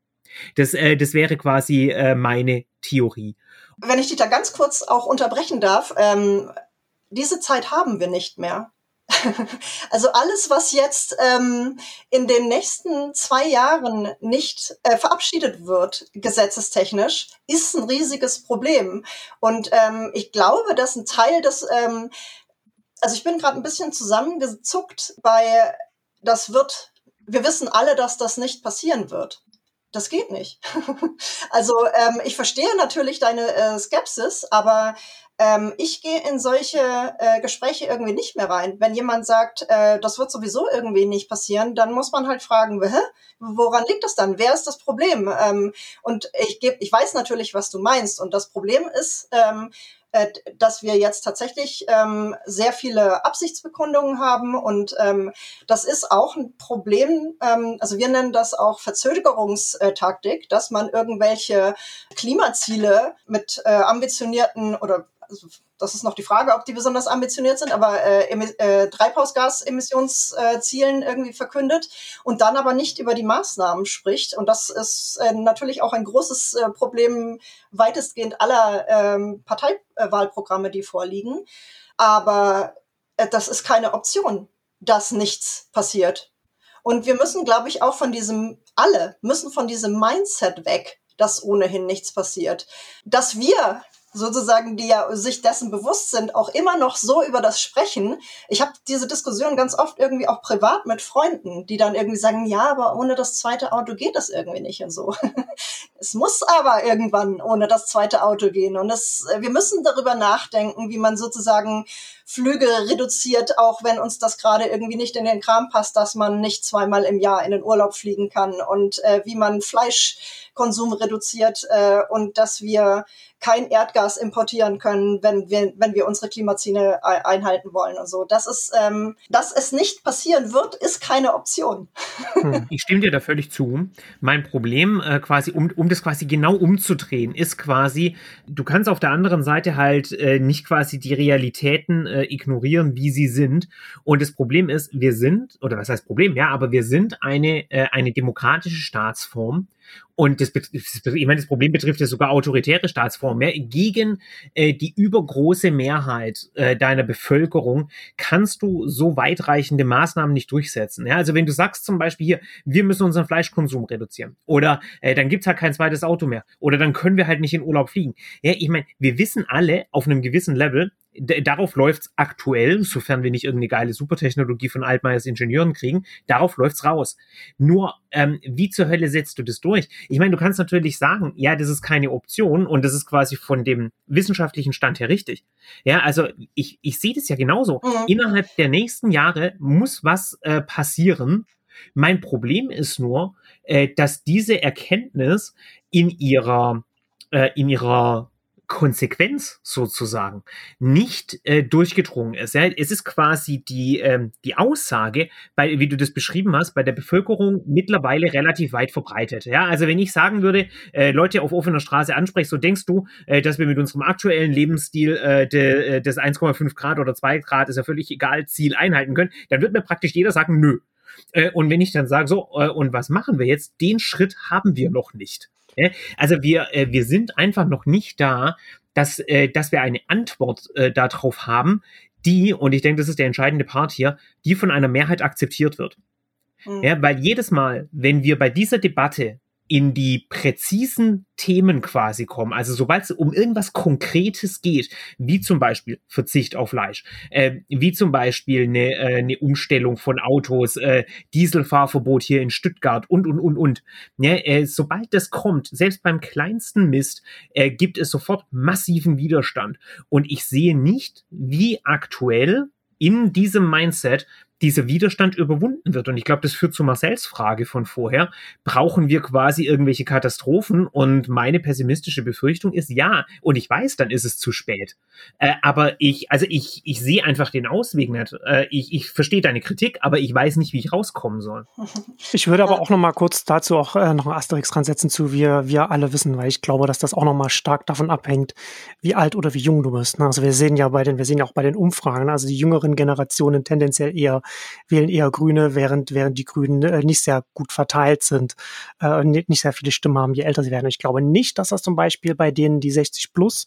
Das, äh, das wäre quasi äh, meine Theorie. Wenn ich dich da ganz kurz auch unterbrechen darf, ähm, diese Zeit haben wir nicht mehr. Also alles, was jetzt ähm, in den nächsten zwei Jahren nicht äh, verabschiedet wird, gesetzestechnisch, ist ein riesiges Problem. Und ähm, ich glaube, dass ein Teil des, ähm, also ich bin gerade ein bisschen zusammengezuckt bei, das wird, wir wissen alle, dass das nicht passieren wird. Das geht nicht. also ähm, ich verstehe natürlich deine äh, Skepsis, aber ähm, ich gehe in solche äh, Gespräche irgendwie nicht mehr rein. Wenn jemand sagt, äh, das wird sowieso irgendwie nicht passieren, dann muss man halt fragen, hä? woran liegt das dann? Wer ist das Problem? Ähm, und ich, geb, ich weiß natürlich, was du meinst. Und das Problem ist, ähm, äh, dass wir jetzt tatsächlich ähm, sehr viele Absichtsbekundungen haben und ähm, das ist auch ein Problem. Ähm, also wir nennen das auch Verzögerungstaktik, dass man irgendwelche Klimaziele mit äh, ambitionierten oder also das ist noch die Frage, ob die besonders ambitioniert sind, aber äh, äh, Treibhausgasemissionszielen äh, irgendwie verkündet und dann aber nicht über die Maßnahmen spricht. Und das ist äh, natürlich auch ein großes äh, Problem weitestgehend aller ähm, Parteiwahlprogramme, die vorliegen. Aber äh, das ist keine Option, dass nichts passiert. Und wir müssen, glaube ich, auch von diesem, alle müssen von diesem Mindset weg, dass ohnehin nichts passiert. Dass wir sozusagen, die ja sich dessen bewusst sind, auch immer noch so über das sprechen. Ich habe diese Diskussion ganz oft irgendwie auch privat mit Freunden, die dann irgendwie sagen, ja, aber ohne das zweite Auto geht das irgendwie nicht und so. es muss aber irgendwann ohne das zweite Auto gehen und das, wir müssen darüber nachdenken, wie man sozusagen Flüge reduziert, auch wenn uns das gerade irgendwie nicht in den Kram passt, dass man nicht zweimal im Jahr in den Urlaub fliegen kann und äh, wie man Fleischkonsum reduziert äh, und dass wir kein Erdgas importieren können, wenn wir, wenn wir unsere Klimaziele einhalten wollen und so. Das ist, ähm, dass es nicht passieren wird, ist keine Option. Hm, ich stimme dir da völlig zu. Mein Problem äh, quasi, um, um das quasi genau umzudrehen, ist quasi, du kannst auf der anderen Seite halt äh, nicht quasi die Realitäten äh, ignorieren, wie sie sind. Und das Problem ist, wir sind, oder was heißt Problem? Ja, aber wir sind eine, äh, eine demokratische Staatsform und das, ich meine, das Problem betrifft ja sogar autoritäre Staatsformen. Ja? Gegen äh, die übergroße Mehrheit äh, deiner Bevölkerung kannst du so weitreichende Maßnahmen nicht durchsetzen. Ja? Also wenn du sagst zum Beispiel hier, wir müssen unseren Fleischkonsum reduzieren oder äh, dann gibt's halt kein zweites Auto mehr oder dann können wir halt nicht in Urlaub fliegen. Ja, ich meine, wir wissen alle auf einem gewissen Level, darauf läuft's aktuell, sofern wir nicht irgendeine geile Supertechnologie von Altmaiers Ingenieuren kriegen, darauf läuft's raus. Nur, ähm, wie zur Hölle setzt du das durch? Ich meine, du kannst natürlich sagen, ja, das ist keine Option und das ist quasi von dem wissenschaftlichen Stand her richtig. Ja, also ich, ich sehe das ja genauso. Mhm. Innerhalb der nächsten Jahre muss was äh, passieren. Mein Problem ist nur, äh, dass diese Erkenntnis in ihrer, äh, in ihrer Konsequenz sozusagen nicht äh, durchgedrungen ist. Ja? Es ist quasi die, ähm, die Aussage, bei, wie du das beschrieben hast, bei der Bevölkerung mittlerweile relativ weit verbreitet. Ja? Also wenn ich sagen würde, äh, Leute auf offener Straße ansprechen, so denkst du, äh, dass wir mit unserem aktuellen Lebensstil äh, de, äh, des 1,5 Grad oder 2 Grad, ist ja völlig egal, Ziel einhalten können, dann wird mir praktisch jeder sagen, nö. Äh, und wenn ich dann sage, so, äh, und was machen wir jetzt? Den Schritt haben wir noch nicht. Also wir, äh, wir sind einfach noch nicht da, dass, äh, dass wir eine Antwort äh, darauf haben, die, und ich denke, das ist der entscheidende Part hier, die von einer Mehrheit akzeptiert wird. Mhm. Ja, weil jedes Mal, wenn wir bei dieser Debatte in die präzisen Themen quasi kommen. Also sobald es um irgendwas Konkretes geht, wie zum Beispiel Verzicht auf Fleisch, äh, wie zum Beispiel eine, äh, eine Umstellung von Autos, äh, Dieselfahrverbot hier in Stuttgart und, und, und, und. Ja, äh, sobald das kommt, selbst beim kleinsten Mist, äh, gibt es sofort massiven Widerstand. Und ich sehe nicht, wie aktuell in diesem Mindset dieser Widerstand überwunden wird. Und ich glaube, das führt zu Marcells Frage von vorher. Brauchen wir quasi irgendwelche Katastrophen? Und meine pessimistische Befürchtung ist ja. Und ich weiß, dann ist es zu spät. Äh, aber ich, also ich, ich sehe einfach den Ausweg nicht. Äh, ich, ich verstehe deine Kritik, aber ich weiß nicht, wie ich rauskommen soll. Ich würde aber auch noch mal kurz dazu auch äh, noch ein Asterix dran setzen zu wir, wir alle wissen, weil ich glaube, dass das auch noch mal stark davon abhängt, wie alt oder wie jung du bist. Ne? Also wir sehen ja bei den, wir sehen ja auch bei den Umfragen, also die jüngeren Generationen tendenziell eher wählen eher Grüne, während, während die Grünen äh, nicht sehr gut verteilt sind, äh, nicht, sehr viele Stimmen haben, je älter sie werden. Ich glaube nicht, dass das zum Beispiel bei denen, die 60 plus,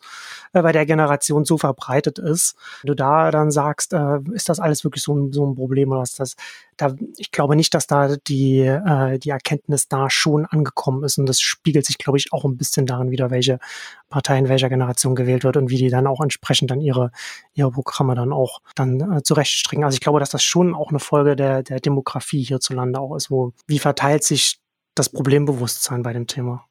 äh, bei der Generation so verbreitet ist. Wenn du da dann sagst, äh, ist das alles wirklich so ein, so ein Problem oder ist das, da, ich glaube nicht, dass da die, äh, die Erkenntnis da schon angekommen ist und das spiegelt sich, glaube ich, auch ein bisschen darin wieder, welche Partei in welcher Generation gewählt wird und wie die dann auch entsprechend dann ihre, ihre Programme dann auch dann äh, zurechtstricken. Also ich glaube, dass das schon auch eine Folge der, der Demografie hierzulande auch ist, wo, wie verteilt sich das Problembewusstsein bei dem Thema?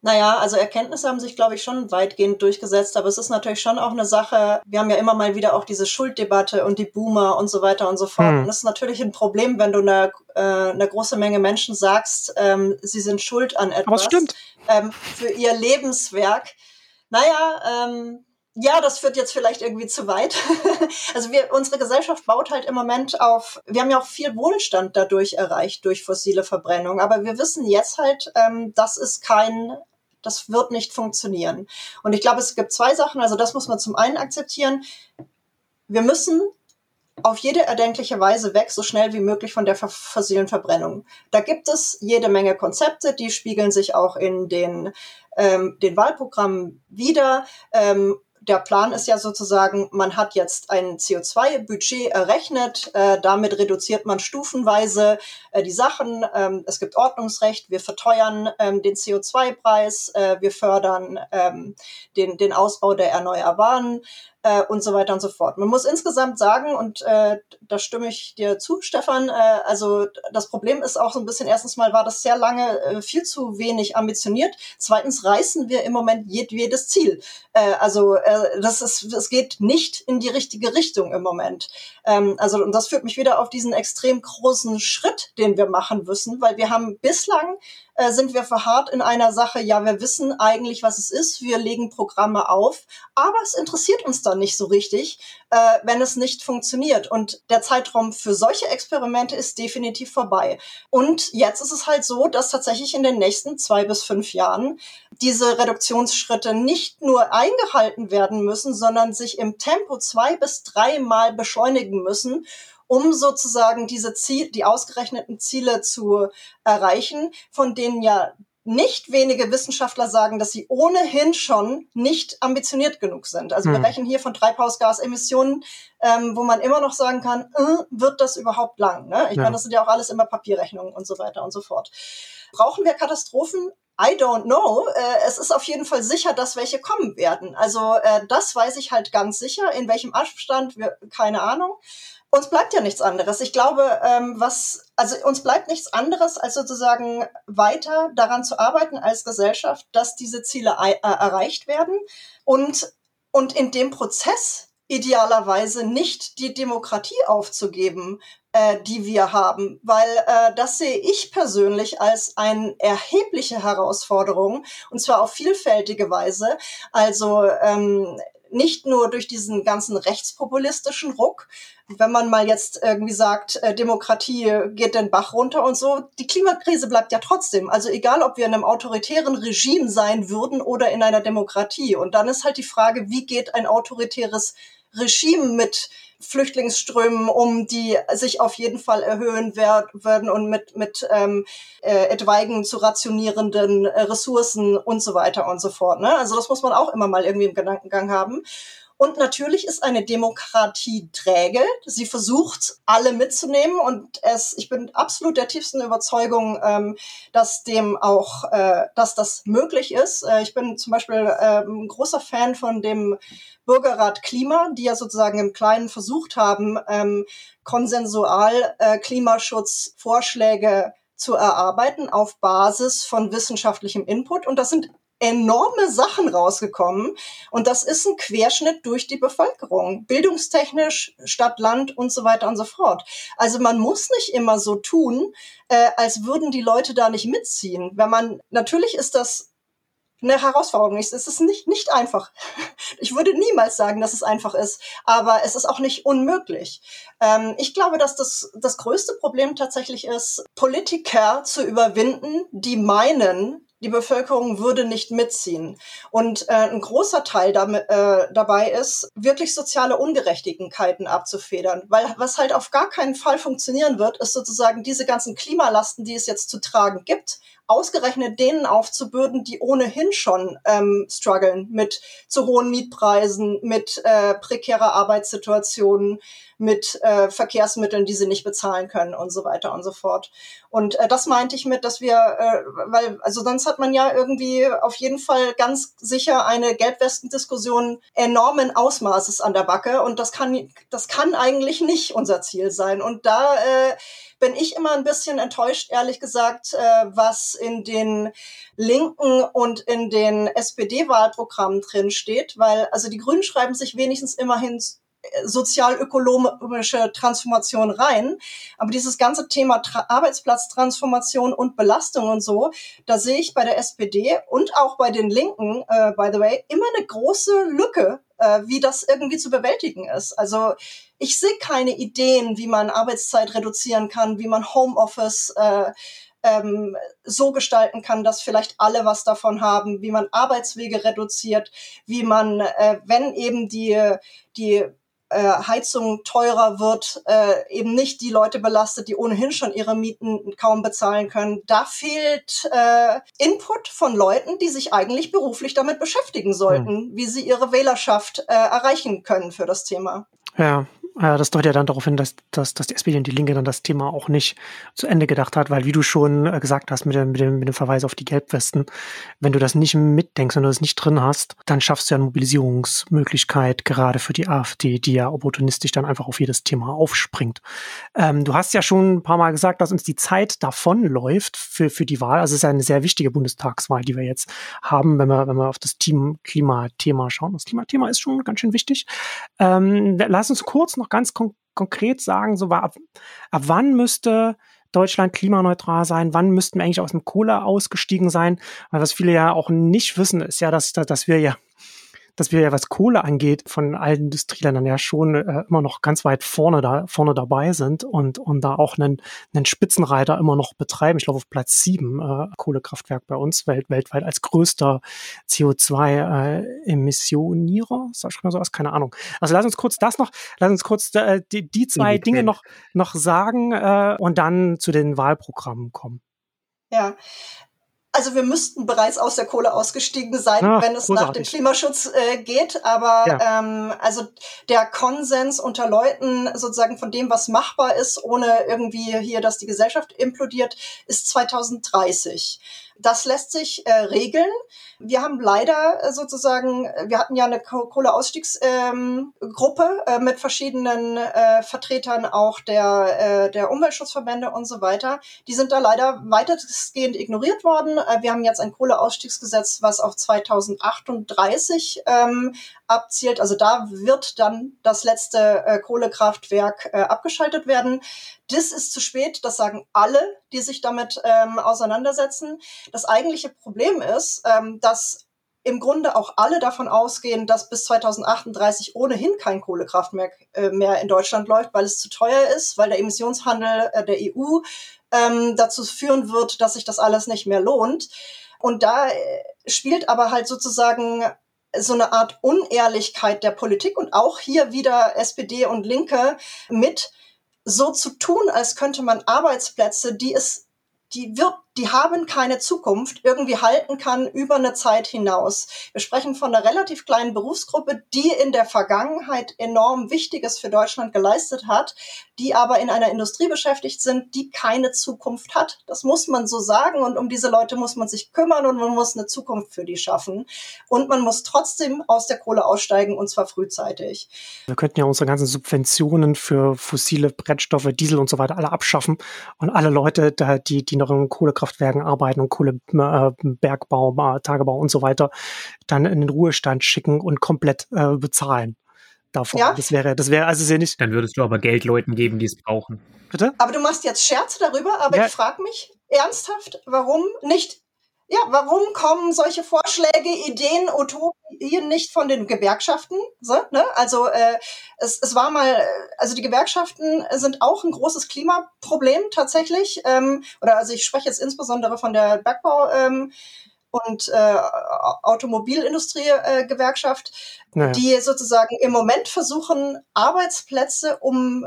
Naja, also Erkenntnisse haben sich, glaube ich, schon weitgehend durchgesetzt, aber es ist natürlich schon auch eine Sache, wir haben ja immer mal wieder auch diese Schulddebatte und die Boomer und so weiter und so fort. Hm. Und das ist natürlich ein Problem, wenn du einer, äh, einer große Menge Menschen sagst, ähm, sie sind schuld an etwas. Aber stimmt. Ähm, für ihr Lebenswerk. Naja, ähm, ja, das führt jetzt vielleicht irgendwie zu weit. also wir, unsere Gesellschaft baut halt im Moment auf, wir haben ja auch viel Wohlstand dadurch erreicht durch fossile Verbrennung, aber wir wissen jetzt halt, ähm, das ist kein das wird nicht funktionieren. Und ich glaube, es gibt zwei Sachen. Also das muss man zum einen akzeptieren. Wir müssen auf jede erdenkliche Weise weg, so schnell wie möglich von der fossilen Verbrennung. Da gibt es jede Menge Konzepte, die spiegeln sich auch in den, ähm, den Wahlprogrammen wieder. Ähm, der Plan ist ja sozusagen, man hat jetzt ein CO2-Budget errechnet, äh, damit reduziert man stufenweise äh, die Sachen. Ähm, es gibt Ordnungsrecht, wir verteuern ähm, den CO2-Preis, äh, wir fördern ähm, den, den Ausbau der Erneuerbaren äh, und so weiter und so fort. Man muss insgesamt sagen, und äh, da stimme ich dir zu, Stefan, äh, also das Problem ist auch so ein bisschen, erstens mal war das sehr lange äh, viel zu wenig ambitioniert. Zweitens reißen wir im Moment jedwedes Ziel. Äh, also äh, das ist, es geht nicht in die richtige Richtung im Moment. Ähm, also und das führt mich wieder auf diesen extrem großen Schritt, den wir machen müssen, weil wir haben bislang äh, sind wir verharrt in einer Sache, ja, wir wissen eigentlich, was es ist, wir legen Programme auf, aber es interessiert uns dann nicht so richtig, äh, wenn es nicht funktioniert. Und der Zeitraum für solche Experimente ist definitiv vorbei. Und jetzt ist es halt so, dass tatsächlich in den nächsten zwei bis fünf Jahren diese Reduktionsschritte nicht nur eingehalten werden müssen, sondern sich im Tempo zwei bis dreimal beschleunigen müssen um sozusagen diese Ziel, die ausgerechneten Ziele zu erreichen, von denen ja nicht wenige Wissenschaftler sagen, dass sie ohnehin schon nicht ambitioniert genug sind. Also hm. wir rechnen hier von Treibhausgasemissionen, ähm, wo man immer noch sagen kann, äh, wird das überhaupt lang? Ne? Ich ja. meine, das sind ja auch alles immer Papierrechnungen und so weiter und so fort. Brauchen wir Katastrophen? I don't know. Äh, es ist auf jeden Fall sicher, dass welche kommen werden. Also äh, das weiß ich halt ganz sicher. In welchem Abstand, wir, keine Ahnung uns bleibt ja nichts anderes. Ich glaube, ähm, was, also uns bleibt nichts anderes, als sozusagen weiter daran zu arbeiten als Gesellschaft, dass diese Ziele äh, erreicht werden. Und, und in dem Prozess idealerweise nicht die Demokratie aufzugeben, äh, die wir haben, weil äh, das sehe ich persönlich als eine erhebliche Herausforderung und zwar auf vielfältige Weise. Also ähm, nicht nur durch diesen ganzen rechtspopulistischen Ruck, wenn man mal jetzt irgendwie sagt, äh, Demokratie geht den Bach runter und so, die Klimakrise bleibt ja trotzdem. Also egal, ob wir in einem autoritären Regime sein würden oder in einer Demokratie. Und dann ist halt die Frage, wie geht ein autoritäres Regime mit Flüchtlingsströmen um, die sich auf jeden Fall erhöhen werden und mit, mit ähm, äh, etwaigen zu rationierenden äh, Ressourcen und so weiter und so fort. Ne? Also das muss man auch immer mal irgendwie im Gedankengang haben. Und natürlich ist eine Demokratie träge. Sie versucht, alle mitzunehmen. Und es, ich bin absolut der tiefsten Überzeugung, ähm, dass dem auch, äh, dass das möglich ist. Äh, ich bin zum Beispiel äh, ein großer Fan von dem Bürgerrat Klima, die ja sozusagen im Kleinen versucht haben, ähm, konsensual äh, Klimaschutzvorschläge zu erarbeiten auf Basis von wissenschaftlichem Input. Und das sind enorme Sachen rausgekommen. Und das ist ein Querschnitt durch die Bevölkerung, bildungstechnisch, Stadt, Land und so weiter und so fort. Also man muss nicht immer so tun, äh, als würden die Leute da nicht mitziehen. Wenn man, natürlich ist das eine Herausforderung. Es ist nicht, nicht einfach. Ich würde niemals sagen, dass es einfach ist, aber es ist auch nicht unmöglich. Ähm, ich glaube, dass das, das größte Problem tatsächlich ist, Politiker zu überwinden, die meinen, die Bevölkerung würde nicht mitziehen. Und äh, ein großer Teil damit, äh, dabei ist, wirklich soziale Ungerechtigkeiten abzufedern. Weil was halt auf gar keinen Fall funktionieren wird, ist sozusagen diese ganzen Klimalasten, die es jetzt zu tragen gibt, ausgerechnet denen aufzubürden, die ohnehin schon ähm, strugglen mit zu hohen Mietpreisen, mit äh, prekärer Arbeitssituationen, mit äh, Verkehrsmitteln, die sie nicht bezahlen können und so weiter und so fort. Und äh, das meinte ich mit, dass wir, äh, weil, also sonst hat man ja irgendwie auf jeden Fall ganz sicher eine Gelbwestendiskussion enormen Ausmaßes an der Backe und das kann, das kann eigentlich nicht unser Ziel sein. Und da äh, bin ich immer ein bisschen enttäuscht, ehrlich gesagt, äh, was in den Linken und in den SPD-Wahlprogrammen drin steht, weil also die Grünen schreiben sich wenigstens immerhin sozialökonomische Transformation rein. Aber dieses ganze Thema Tra Arbeitsplatztransformation und Belastung und so, da sehe ich bei der SPD und auch bei den Linken, äh, by the way, immer eine große Lücke, äh, wie das irgendwie zu bewältigen ist. Also ich sehe keine Ideen, wie man Arbeitszeit reduzieren kann, wie man Homeoffice äh, ähm, so gestalten kann, dass vielleicht alle was davon haben, wie man Arbeitswege reduziert, wie man, äh, wenn eben die, die äh, Heizung teurer wird, äh, eben nicht die Leute belastet, die ohnehin schon ihre Mieten kaum bezahlen können. Da fehlt äh, Input von Leuten, die sich eigentlich beruflich damit beschäftigen sollten, hm. wie sie ihre Wählerschaft äh, erreichen können für das Thema. Ja, das deutet ja dann darauf hin, dass, dass, dass die SPD und die Linke dann das Thema auch nicht zu Ende gedacht hat, weil wie du schon äh, gesagt hast mit dem, mit dem, mit dem Verweis auf die Gelbwesten, wenn du das nicht mitdenkst, wenn du das nicht drin hast, dann schaffst du ja eine Mobilisierungsmöglichkeit gerade für die AfD, die ja opportunistisch dann einfach auf jedes Thema aufspringt. Ähm, du hast ja schon ein paar Mal gesagt, dass uns die Zeit davonläuft für, für die Wahl. Also es ist eine sehr wichtige Bundestagswahl, die wir jetzt haben, wenn wir, wenn wir auf das Team Klimathema schauen. Das Klimathema ist schon ganz schön wichtig. Ähm, lass uns kurz noch noch ganz kon konkret sagen, so ab, ab wann müsste Deutschland klimaneutral sein? Wann müssten wir eigentlich aus dem Kohle ausgestiegen sein? Weil was viele ja auch nicht wissen, ist ja, dass, dass wir ja dass wir ja, was Kohle angeht, von allen Industrieländern ja schon äh, immer noch ganz weit vorne da vorne dabei sind und und da auch einen, einen Spitzenreiter immer noch betreiben. Ich glaube auf Platz sieben äh, Kohlekraftwerk bei uns welt, weltweit als größter CO2-Emissionierer. Äh, Sag ich mal sowas, keine Ahnung. Also lass uns kurz das noch, lass uns kurz äh, die, die zwei Dinge noch noch sagen äh, und dann zu den Wahlprogrammen kommen. Ja, also wir müssten bereits aus der Kohle ausgestiegen sein, Ach, wenn es großartig. nach dem Klimaschutz äh, geht. Aber ja. ähm, also der Konsens unter Leuten sozusagen von dem, was machbar ist, ohne irgendwie hier, dass die Gesellschaft implodiert, ist 2030. Das lässt sich äh, regeln. Wir haben leider äh, sozusagen, wir hatten ja eine Kohleausstiegsgruppe ähm, äh, mit verschiedenen äh, Vertretern auch der, äh, der Umweltschutzverbände und so weiter. Die sind da leider weitestgehend ignoriert worden. Äh, wir haben jetzt ein Kohleausstiegsgesetz, was auf 2038 ähm, abzielt. Also da wird dann das letzte äh, Kohlekraftwerk äh, abgeschaltet werden. Das ist zu spät, das sagen alle, die sich damit ähm, auseinandersetzen. Das eigentliche Problem ist, ähm, dass im Grunde auch alle davon ausgehen, dass bis 2038 ohnehin kein Kohlekraftwerk äh, mehr in Deutschland läuft, weil es zu teuer ist, weil der Emissionshandel äh, der EU ähm, dazu führen wird, dass sich das alles nicht mehr lohnt. Und da äh, spielt aber halt sozusagen so eine Art Unehrlichkeit der Politik und auch hier wieder SPD und Linke mit, so zu tun, als könnte man Arbeitsplätze, die es die wird, die haben keine Zukunft, irgendwie halten kann über eine Zeit hinaus. Wir sprechen von einer relativ kleinen Berufsgruppe, die in der Vergangenheit enorm Wichtiges für Deutschland geleistet hat, die aber in einer Industrie beschäftigt sind, die keine Zukunft hat. Das muss man so sagen und um diese Leute muss man sich kümmern und man muss eine Zukunft für die schaffen. Und man muss trotzdem aus der Kohle aussteigen und zwar frühzeitig. Wir könnten ja unsere ganzen Subventionen für fossile Brennstoffe, Diesel und so weiter alle abschaffen und alle Leute, die, die noch in Kohlekraftwerken arbeiten und Kohlebergbau, äh, Tagebau und so weiter, dann in den Ruhestand schicken und komplett äh, bezahlen davon. Ja? Das wäre, das wäre also sehr nicht. Dann würdest du aber Geld Leuten geben, die es brauchen. Bitte? Aber du machst jetzt Scherze darüber, aber ja. ich frage mich ernsthaft, warum nicht ja, warum kommen solche Vorschläge, Ideen, Utopien nicht von den Gewerkschaften? So, ne? Also äh, es, es war mal, also die Gewerkschaften sind auch ein großes Klimaproblem tatsächlich. Ähm, oder also ich spreche jetzt insbesondere von der Bergbau. Ähm, und äh, Automobilindustrie-Gewerkschaft, äh, naja. die sozusagen im Moment versuchen, Arbeitsplätze um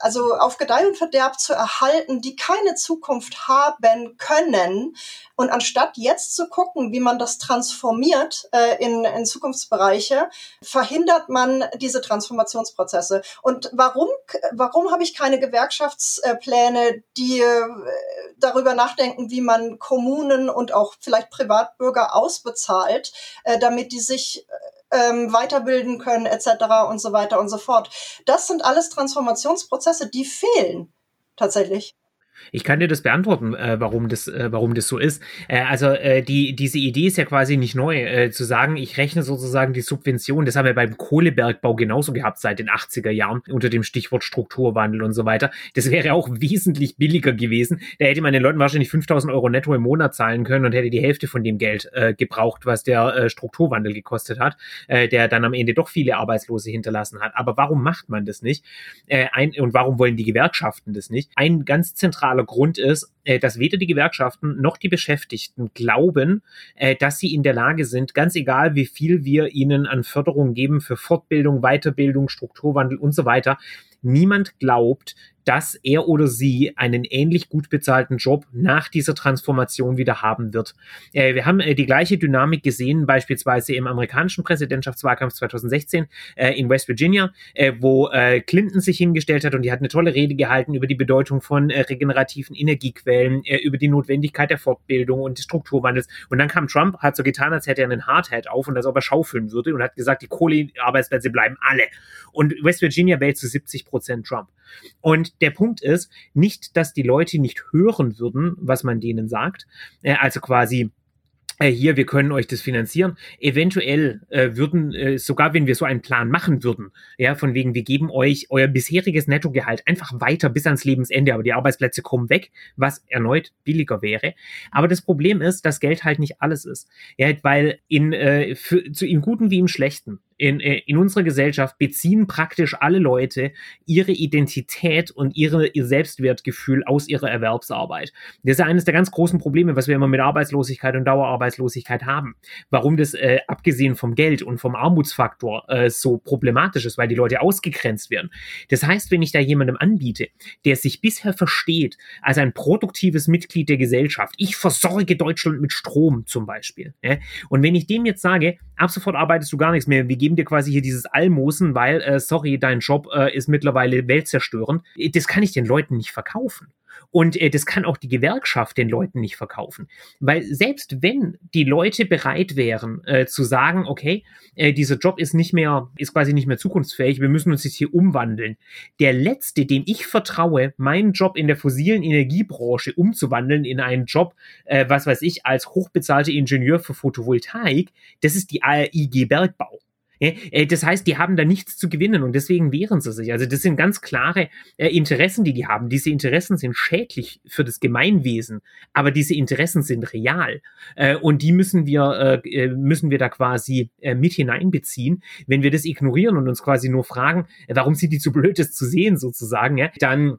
also auf Gedeih und Verderb zu erhalten, die keine Zukunft haben können. Und anstatt jetzt zu gucken, wie man das transformiert äh, in, in Zukunftsbereiche, verhindert man diese Transformationsprozesse. Und warum, warum habe ich keine Gewerkschaftspläne, die äh, darüber nachdenken, wie man Kommunen und auch vielleicht Privatbürger ausbezahlt, äh, damit die sich äh, ähm, weiterbilden können etc. und so weiter und so fort. Das sind alles Transformationsprozesse, die fehlen tatsächlich. Ich kann dir das beantworten, äh, warum, das, äh, warum das so ist. Äh, also äh, die, diese Idee ist ja quasi nicht neu, äh, zu sagen, ich rechne sozusagen die Subvention, das haben wir beim Kohlebergbau genauso gehabt seit den 80er Jahren unter dem Stichwort Strukturwandel und so weiter. Das wäre auch wesentlich billiger gewesen. Da hätte man den Leuten wahrscheinlich 5000 Euro netto im Monat zahlen können und hätte die Hälfte von dem Geld äh, gebraucht, was der äh, Strukturwandel gekostet hat, äh, der dann am Ende doch viele Arbeitslose hinterlassen hat. Aber warum macht man das nicht? Äh, ein, und warum wollen die Gewerkschaften das nicht? Ein ganz zentraler zentraler Grund ist, äh, dass weder die Gewerkschaften noch die Beschäftigten glauben, äh, dass sie in der Lage sind, ganz egal wie viel wir ihnen an Förderung geben für Fortbildung, Weiterbildung, Strukturwandel und so weiter, niemand glaubt, dass er oder sie einen ähnlich gut bezahlten Job nach dieser Transformation wieder haben wird. Äh, wir haben äh, die gleiche Dynamik gesehen, beispielsweise im amerikanischen Präsidentschaftswahlkampf 2016 äh, in West Virginia, äh, wo äh, Clinton sich hingestellt hat und die hat eine tolle Rede gehalten über die Bedeutung von äh, regenerativen Energiequellen, über die Notwendigkeit der Fortbildung und des Strukturwandels. Und dann kam Trump, hat so getan, als hätte er einen Hardhead auf und als ob er schaufeln würde und hat gesagt, die Kohlearbeitsplätze bleiben alle. Und West Virginia wählt zu 70 Prozent Trump. Und der Punkt ist nicht, dass die Leute nicht hören würden, was man denen sagt. Äh, also quasi äh, hier, wir können euch das finanzieren. Eventuell äh, würden, äh, sogar wenn wir so einen Plan machen würden, ja, von wegen, wir geben euch euer bisheriges Nettogehalt einfach weiter bis ans Lebensende, aber die Arbeitsplätze kommen weg, was erneut billiger wäre. Aber das Problem ist, dass Geld halt nicht alles ist. Ja, weil in, äh, für, zu, im Guten wie im Schlechten in, äh, in unserer Gesellschaft beziehen praktisch alle Leute ihre Identität und ihre, ihr Selbstwertgefühl aus ihrer Erwerbsarbeit. Das ist ja eines der ganz großen Probleme, was wir immer mit Arbeitslosigkeit und Dauerarbeitslosigkeit haben. Warum das äh, abgesehen vom Geld und vom Armutsfaktor äh, so problematisch ist, weil die Leute ausgegrenzt werden. Das heißt, wenn ich da jemandem anbiete, der sich bisher versteht als ein produktives Mitglied der Gesellschaft, ich versorge Deutschland mit Strom zum Beispiel, ja, und wenn ich dem jetzt sage, ab sofort arbeitest du gar nichts mehr, wir geben dir quasi hier dieses Almosen, weil, äh, sorry, dein Job äh, ist mittlerweile weltzerstörend. Das kann ich den Leuten nicht verkaufen. Und äh, das kann auch die Gewerkschaft den Leuten nicht verkaufen. Weil selbst wenn die Leute bereit wären äh, zu sagen, okay, äh, dieser Job ist nicht mehr, ist quasi nicht mehr zukunftsfähig, wir müssen uns jetzt hier umwandeln. Der letzte, dem ich vertraue, meinen Job in der fossilen Energiebranche umzuwandeln in einen Job, äh, was weiß ich, als hochbezahlte Ingenieur für Photovoltaik, das ist die AIG Bergbau. Äh, das heißt, die haben da nichts zu gewinnen und deswegen wehren sie sich. Also das sind ganz klare äh, Interessen, die die haben. Diese Interessen sind schädlich für das Gemeinwesen, aber diese Interessen sind real äh, und die müssen wir müssen wir da quasi mit hineinbeziehen. Wenn wir das ignorieren und uns quasi nur fragen, warum sind die zu blöd, das zu sehen sozusagen, dann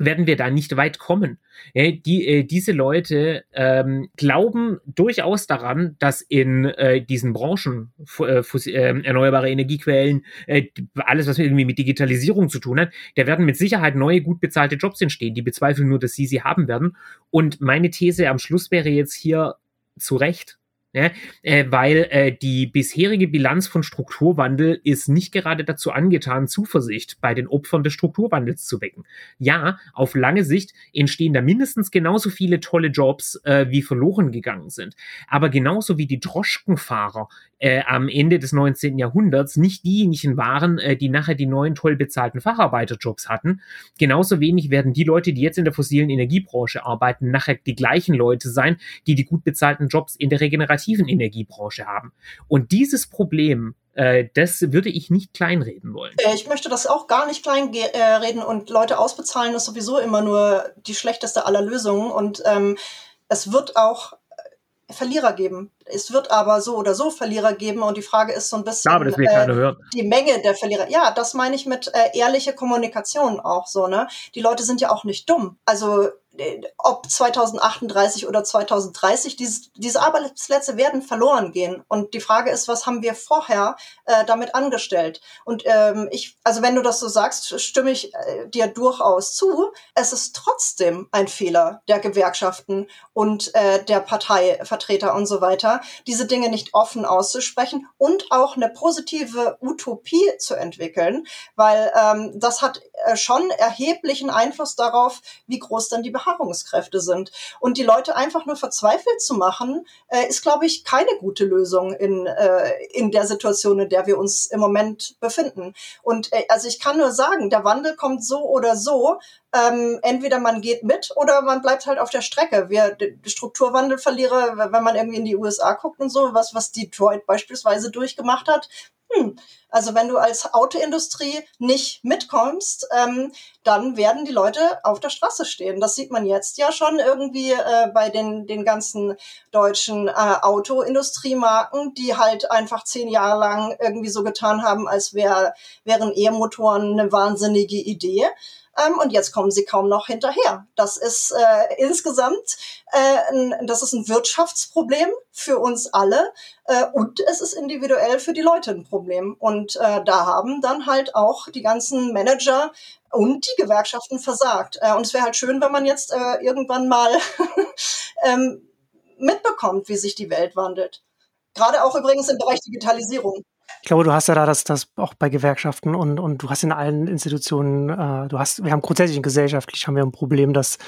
werden wir da nicht weit kommen. Ja, die, äh, diese Leute ähm, glauben durchaus daran, dass in äh, diesen Branchen äh, äh, erneuerbare Energiequellen, äh, alles, was irgendwie mit Digitalisierung zu tun hat, da werden mit Sicherheit neue, gut bezahlte Jobs entstehen. Die bezweifeln nur, dass sie sie haben werden. Und meine These am Schluss wäre jetzt hier zu Recht, ja, äh, weil äh, die bisherige Bilanz von Strukturwandel ist nicht gerade dazu angetan, Zuversicht bei den Opfern des Strukturwandels zu wecken. Ja, auf lange Sicht entstehen da mindestens genauso viele tolle Jobs, äh, wie verloren gegangen sind. Aber genauso wie die Droschkenfahrer äh, am Ende des 19. Jahrhunderts nicht diejenigen waren, äh, die nachher die neuen toll bezahlten Facharbeiterjobs hatten. Genauso wenig werden die Leute, die jetzt in der fossilen Energiebranche arbeiten, nachher die gleichen Leute sein, die die gut bezahlten Jobs in der regenerativen Energiebranche haben. Und dieses Problem äh, das würde ich nicht kleinreden wollen. Äh, ich möchte das auch gar nicht kleinreden und Leute ausbezahlen ist sowieso immer nur die schlechteste aller Lösungen und ähm, es wird auch Verlierer geben. Es wird aber so oder so Verlierer geben und die Frage ist so ein bisschen will äh, die Menge der Verlierer. Ja, das meine ich mit äh, ehrliche Kommunikation auch so, ne? Die Leute sind ja auch nicht dumm. Also ob 2038 oder 2030, diese, diese Arbeitsplätze werden verloren gehen. Und die Frage ist, was haben wir vorher äh, damit angestellt? Und ähm, ich, also wenn du das so sagst, stimme ich äh, dir durchaus zu. Es ist trotzdem ein Fehler der Gewerkschaften und äh, der Parteivertreter und so weiter, diese Dinge nicht offen auszusprechen und auch eine positive Utopie zu entwickeln, weil ähm, das hat äh, schon erheblichen Einfluss darauf, wie groß dann die Beharrungskräfte sind. Und die Leute einfach nur verzweifelt zu machen, äh, ist, glaube ich, keine gute Lösung in, äh, in der Situation, in der wir uns im Moment befinden. Und äh, also ich kann nur sagen, der Wandel kommt so oder so. Ähm, entweder man geht mit oder man bleibt halt auf der Strecke. Wir Strukturwandelverlierer, wenn man irgendwie in die USA guckt und so, was, was Detroit beispielsweise durchgemacht hat, hm, also wenn du als Autoindustrie nicht mitkommst, ähm, dann werden die Leute auf der Straße stehen. Das sieht man jetzt ja schon irgendwie äh, bei den, den ganzen deutschen äh, Autoindustriemarken, die halt einfach zehn Jahre lang irgendwie so getan haben, als wär, wären E-Motoren eine wahnsinnige Idee. Ähm, und jetzt kommen sie kaum noch hinterher. Das ist äh, insgesamt äh, ein, das ist ein Wirtschaftsproblem für uns alle äh, und es ist individuell für die Leute ein Problem. Und äh, da haben dann halt auch die ganzen Manager und die Gewerkschaften versagt. Äh, und es wäre halt schön, wenn man jetzt äh, irgendwann mal ähm, mitbekommt, wie sich die Welt wandelt. Gerade auch übrigens im Bereich Digitalisierung. Ich glaube, du hast ja da das, das auch bei Gewerkschaften und, und du hast in allen Institutionen, äh, du hast, wir haben grundsätzlich gesellschaftlich haben wir ein Problem, dass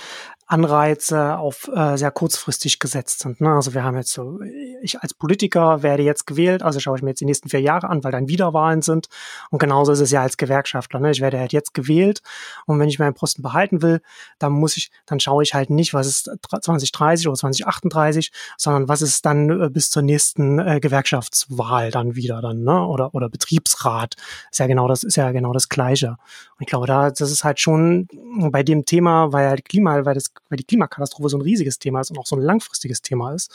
Anreize auf äh, sehr kurzfristig gesetzt sind. Ne? Also wir haben jetzt so, ich als Politiker werde jetzt gewählt, also schaue ich mir jetzt die nächsten vier Jahre an, weil dann Wiederwahlen sind. Und genauso ist es ja als Gewerkschaftler. Ne? Ich werde halt jetzt gewählt und wenn ich meinen Posten behalten will, dann muss ich, dann schaue ich halt nicht, was ist 2030 oder 2038, sondern was ist dann äh, bis zur nächsten äh, Gewerkschaftswahl dann wieder dann, ne? Oder oder Betriebsrat. Ist ja genau das, ist ja genau das Gleiche. Und ich glaube, da das ist halt schon bei dem Thema, weil halt Klima, weil das weil die Klimakatastrophe so ein riesiges Thema ist und auch so ein langfristiges Thema ist,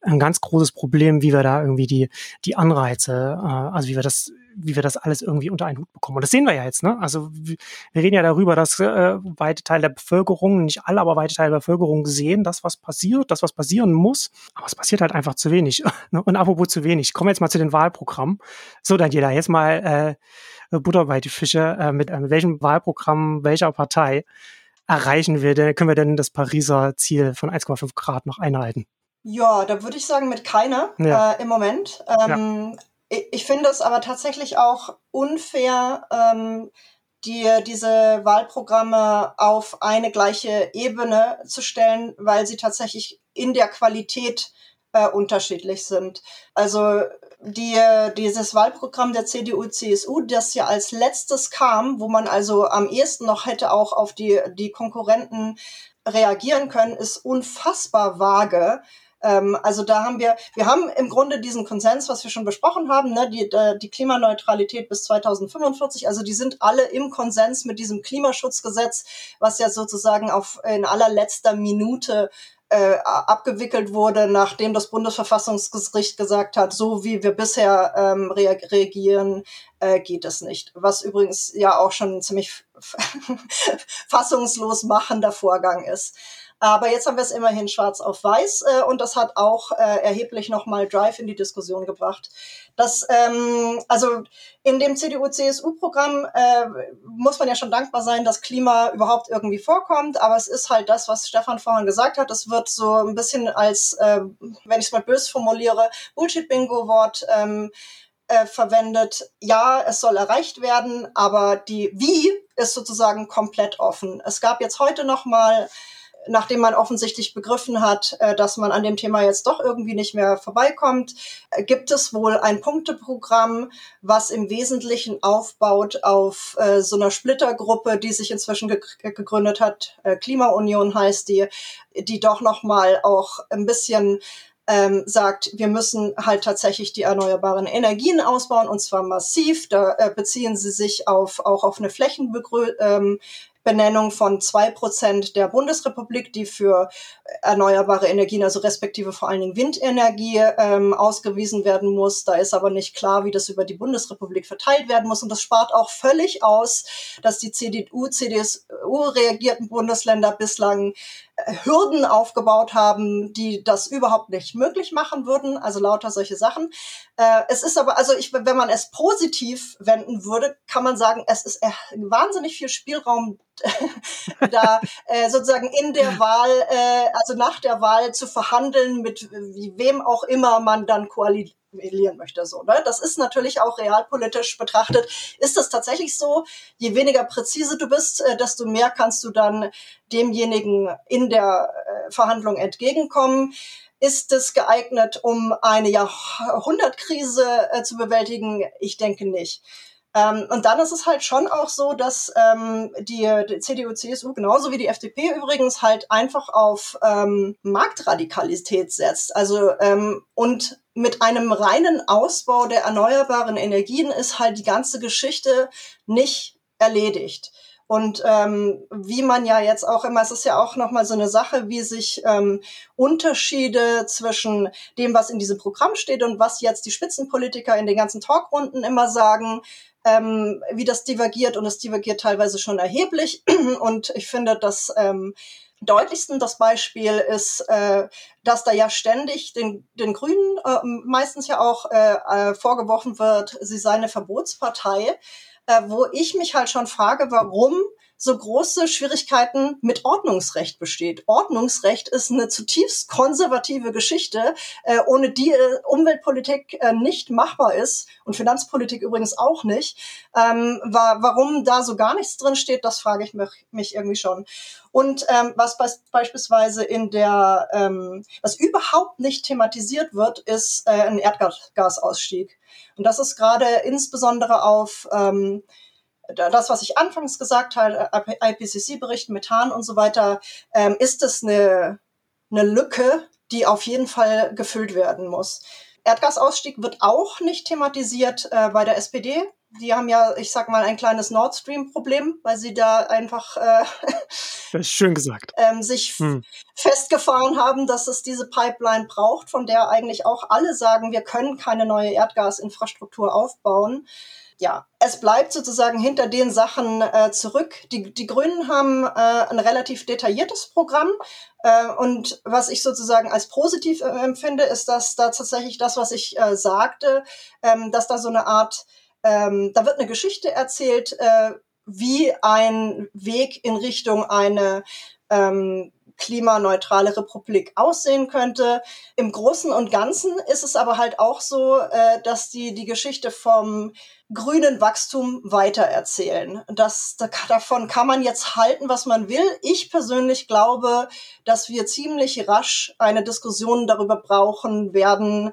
ein ganz großes Problem, wie wir da irgendwie die, die Anreize, äh, also wie wir das, wie wir das alles irgendwie unter einen Hut bekommen. Und das sehen wir ja jetzt, ne? Also wir reden ja darüber, dass äh, weite Teile der Bevölkerung, nicht alle, aber weite Teile der Bevölkerung sehen, dass was passiert, dass was passieren muss. Aber es passiert halt einfach zu wenig. Ne? Und apropos zu wenig. Kommen wir jetzt mal zu den Wahlprogrammen. So, Daniela, jetzt mal äh, Butter bei die Fische. Äh, mit, äh, mit welchem Wahlprogramm welcher Partei erreichen wir denn, können wir denn das Pariser Ziel von 1,5 Grad noch einhalten? Ja, da würde ich sagen, mit keiner ja. äh, im Moment. Ähm, ja. ich, ich, finde es aber tatsächlich auch unfair, ähm, die, diese Wahlprogramme auf eine gleiche Ebene zu stellen, weil sie tatsächlich in der Qualität äh, unterschiedlich sind. Also die, dieses Wahlprogramm der CDU-CSU, das ja als letztes kam, wo man also am ehesten noch hätte auch auf die, die Konkurrenten reagieren können, ist unfassbar vage. Ähm, also da haben wir, wir haben im Grunde diesen Konsens, was wir schon besprochen haben, ne, die, die Klimaneutralität bis 2045. Also die sind alle im Konsens mit diesem Klimaschutzgesetz, was ja sozusagen auf in allerletzter Minute äh, abgewickelt wurde, nachdem das Bundesverfassungsgericht gesagt hat, so wie wir bisher ähm, reagieren, äh, geht es nicht. Was übrigens ja auch schon ein ziemlich fassungslos machender Vorgang ist. Aber jetzt haben wir es immerhin schwarz auf weiß äh, und das hat auch äh, erheblich nochmal Drive in die Diskussion gebracht. Das, ähm, also in dem CDU-CSU-Programm äh, muss man ja schon dankbar sein, dass Klima überhaupt irgendwie vorkommt, aber es ist halt das, was Stefan vorhin gesagt hat. Es wird so ein bisschen als, äh, wenn ich es mal bös formuliere, Bullshit-Bingo-Wort ähm, äh, verwendet. Ja, es soll erreicht werden, aber die Wie ist sozusagen komplett offen. Es gab jetzt heute noch mal nachdem man offensichtlich begriffen hat, äh, dass man an dem Thema jetzt doch irgendwie nicht mehr vorbeikommt, äh, gibt es wohl ein Punkteprogramm, was im Wesentlichen aufbaut auf äh, so einer Splittergruppe, die sich inzwischen gegründet hat. Klimaunion heißt die, die doch noch mal auch ein bisschen ähm, sagt, wir müssen halt tatsächlich die erneuerbaren Energien ausbauen und zwar massiv. Da äh, beziehen sie sich auf, auch auf eine Flächenbegrö ähm, Benennung von zwei Prozent der Bundesrepublik, die für erneuerbare Energien, also respektive vor allen Dingen Windenergie, ähm, ausgewiesen werden muss. Da ist aber nicht klar, wie das über die Bundesrepublik verteilt werden muss. Und das spart auch völlig aus, dass die CDU, CDU reagierten Bundesländer bislang äh, Hürden aufgebaut haben, die das überhaupt nicht möglich machen würden. Also lauter solche Sachen. Äh, es ist aber, also ich, wenn man es positiv wenden würde, kann man sagen, es ist äh, wahnsinnig viel Spielraum da äh, sozusagen in der Wahl, äh, also nach der Wahl zu verhandeln mit wem auch immer man dann koalieren möchte. So, ne? Das ist natürlich auch realpolitisch betrachtet. Ist das tatsächlich so? Je weniger präzise du bist, äh, desto mehr kannst du dann demjenigen in der äh, Verhandlung entgegenkommen. Ist es geeignet, um eine Jahrhundertkrise äh, zu bewältigen? Ich denke nicht. Ähm, und dann ist es halt schon auch so, dass ähm, die, die CDU, CSU, genauso wie die FDP übrigens, halt einfach auf ähm, Marktradikalität setzt. Also ähm, und mit einem reinen Ausbau der erneuerbaren Energien ist halt die ganze Geschichte nicht erledigt. Und ähm, wie man ja jetzt auch immer, es ist ja auch nochmal so eine Sache, wie sich ähm, Unterschiede zwischen dem, was in diesem Programm steht und was jetzt die Spitzenpolitiker in den ganzen Talkrunden immer sagen, ähm, wie das divergiert und es divergiert teilweise schon erheblich. Und ich finde, dass ähm, deutlichsten das Beispiel ist, äh, dass da ja ständig den, den Grünen äh, meistens ja auch äh, äh, vorgeworfen wird, sie sei eine Verbotspartei, äh, wo ich mich halt schon frage, warum so große Schwierigkeiten mit Ordnungsrecht besteht. Ordnungsrecht ist eine zutiefst konservative Geschichte, äh, ohne die äh, Umweltpolitik äh, nicht machbar ist und Finanzpolitik übrigens auch nicht. Ähm, war, warum da so gar nichts drin steht, das frage ich mich, mich irgendwie schon. Und ähm, was be beispielsweise in der, ähm, was überhaupt nicht thematisiert wird, ist äh, ein Erdgasausstieg. Und das ist gerade insbesondere auf ähm, das, was ich anfangs gesagt habe, IPCC-Bericht, Methan und so weiter, ähm, ist es eine, eine Lücke, die auf jeden Fall gefüllt werden muss. Erdgasausstieg wird auch nicht thematisiert äh, bei der SPD. Die haben ja, ich sag mal, ein kleines Nord Stream-Problem, weil sie da einfach äh, das ist schön gesagt. ähm, sich hm. festgefahren haben, dass es diese Pipeline braucht, von der eigentlich auch alle sagen, wir können keine neue Erdgasinfrastruktur aufbauen ja, es bleibt sozusagen hinter den Sachen äh, zurück. Die, die Grünen haben äh, ein relativ detailliertes Programm. Äh, und was ich sozusagen als positiv äh, empfinde, ist, dass da tatsächlich das, was ich äh, sagte, ähm, dass da so eine Art, ähm, da wird eine Geschichte erzählt, äh, wie ein Weg in Richtung eine ähm, klimaneutrale Republik aussehen könnte. Im Großen und Ganzen ist es aber halt auch so, äh, dass die die Geschichte vom grünen Wachstum weitererzählen. Das, davon kann man jetzt halten, was man will. Ich persönlich glaube, dass wir ziemlich rasch eine Diskussion darüber brauchen werden,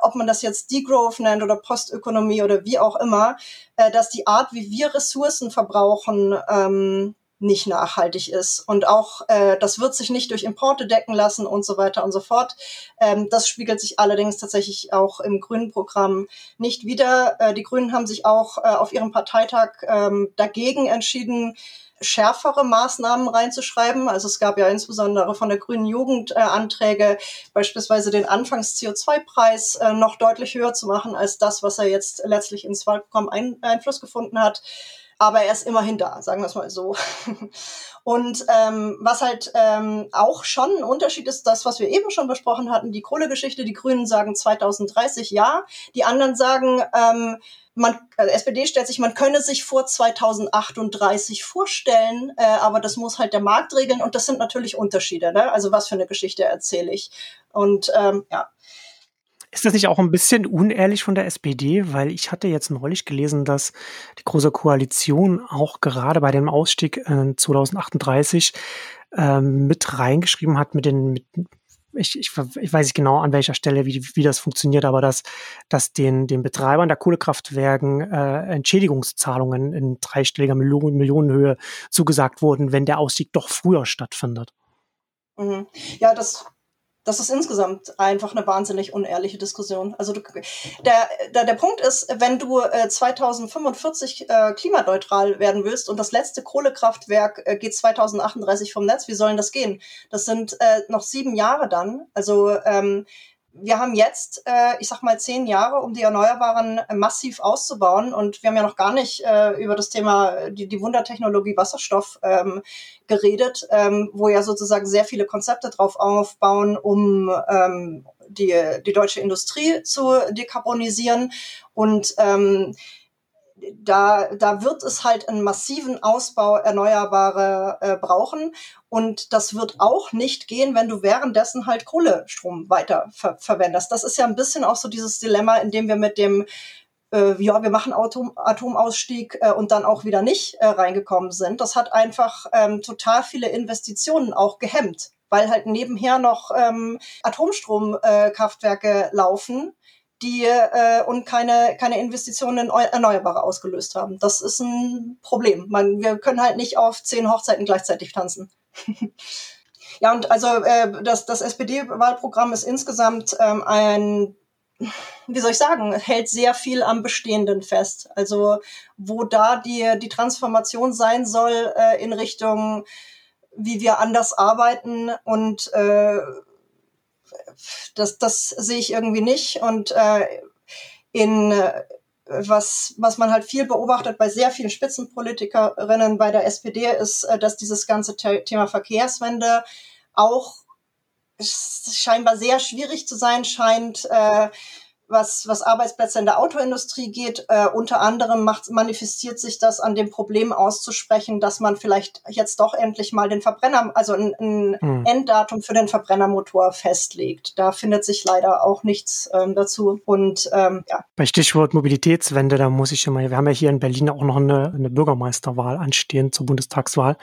ob man das jetzt Degrowth nennt oder Postökonomie oder wie auch immer, äh, dass die Art, wie wir Ressourcen verbrauchen, ähm, nicht nachhaltig ist. Und auch äh, das wird sich nicht durch Importe decken lassen und so weiter und so fort. Ähm, das spiegelt sich allerdings tatsächlich auch im Grünen Programm nicht wieder. Äh, die Grünen haben sich auch äh, auf ihrem Parteitag ähm, dagegen entschieden, schärfere Maßnahmen reinzuschreiben. Also es gab ja insbesondere von der grünen Jugend äh, Anträge, beispielsweise den Anfangs-CO2-Preis äh, noch deutlich höher zu machen als das, was er jetzt letztlich ins Wahlprogramm ein Einfluss gefunden hat aber er ist immerhin da, sagen wir es mal so. Und ähm, was halt ähm, auch schon ein Unterschied ist, das, was wir eben schon besprochen hatten, die Kohlegeschichte, die Grünen sagen 2030 ja, die anderen sagen, ähm, man, äh, SPD stellt sich, man könne sich vor 2038 vorstellen, äh, aber das muss halt der Markt regeln und das sind natürlich Unterschiede. Ne? Also was für eine Geschichte erzähle ich? Und ähm, ja, ist das nicht auch ein bisschen unehrlich von der SPD? Weil ich hatte jetzt neulich gelesen, dass die Große Koalition auch gerade bei dem Ausstieg äh, 2038 ähm, mit reingeschrieben hat mit den, mit, ich, ich, ich weiß nicht genau an welcher Stelle, wie, wie das funktioniert, aber dass, dass den, den Betreibern der Kohlekraftwerken äh, Entschädigungszahlungen in dreistelliger Millionen, Millionenhöhe zugesagt wurden, wenn der Ausstieg doch früher stattfindet. Mhm. Ja, das das ist insgesamt einfach eine wahnsinnig unehrliche Diskussion. Also du, der, der, der Punkt ist, wenn du äh, 2045 äh, klimaneutral werden willst und das letzte Kohlekraftwerk äh, geht 2038 vom Netz, wie sollen das gehen? Das sind äh, noch sieben Jahre dann. Also ähm, wir haben jetzt, äh, ich sag mal, zehn Jahre, um die Erneuerbaren massiv auszubauen. Und wir haben ja noch gar nicht äh, über das Thema, äh, die, die Wundertechnologie Wasserstoff ähm, geredet, ähm, wo ja sozusagen sehr viele Konzepte drauf aufbauen, um ähm, die, die deutsche Industrie zu dekarbonisieren. Und ähm, da, da wird es halt einen massiven Ausbau Erneuerbare äh, brauchen. Und das wird auch nicht gehen, wenn du währenddessen halt Kohlestrom weiter ver verwendest. Das ist ja ein bisschen auch so dieses Dilemma, in dem wir mit dem äh, ja, wir machen Atom Atomausstieg äh, und dann auch wieder nicht äh, reingekommen sind. Das hat einfach ähm, total viele Investitionen auch gehemmt, weil halt nebenher noch ähm, Atomstromkraftwerke äh, laufen die äh, und keine, keine Investitionen in Erneuerbare ausgelöst haben. Das ist ein Problem. Man, wir können halt nicht auf zehn Hochzeiten gleichzeitig tanzen. ja, und also äh, das, das SPD-Wahlprogramm ist insgesamt ähm, ein wie soll ich sagen, hält sehr viel am Bestehenden fest. Also wo da die, die Transformation sein soll äh, in Richtung, wie wir anders arbeiten und äh, das, das sehe ich irgendwie nicht. Und äh, in äh, was, was man halt viel beobachtet bei sehr vielen Spitzenpolitikerinnen bei der SPD ist, äh, dass dieses ganze Thema Verkehrswende auch scheinbar sehr schwierig zu sein scheint. Äh, was, was Arbeitsplätze in der Autoindustrie geht. Äh, unter anderem macht, manifestiert sich das an dem Problem auszusprechen, dass man vielleicht jetzt doch endlich mal den Verbrenner, also ein, ein hm. Enddatum für den Verbrennermotor festlegt. Da findet sich leider auch nichts ähm, dazu. Und ähm, ja. Bei Stichwort Mobilitätswende, da muss ich immer, wir haben ja hier in Berlin auch noch eine, eine Bürgermeisterwahl anstehen zur Bundestagswahl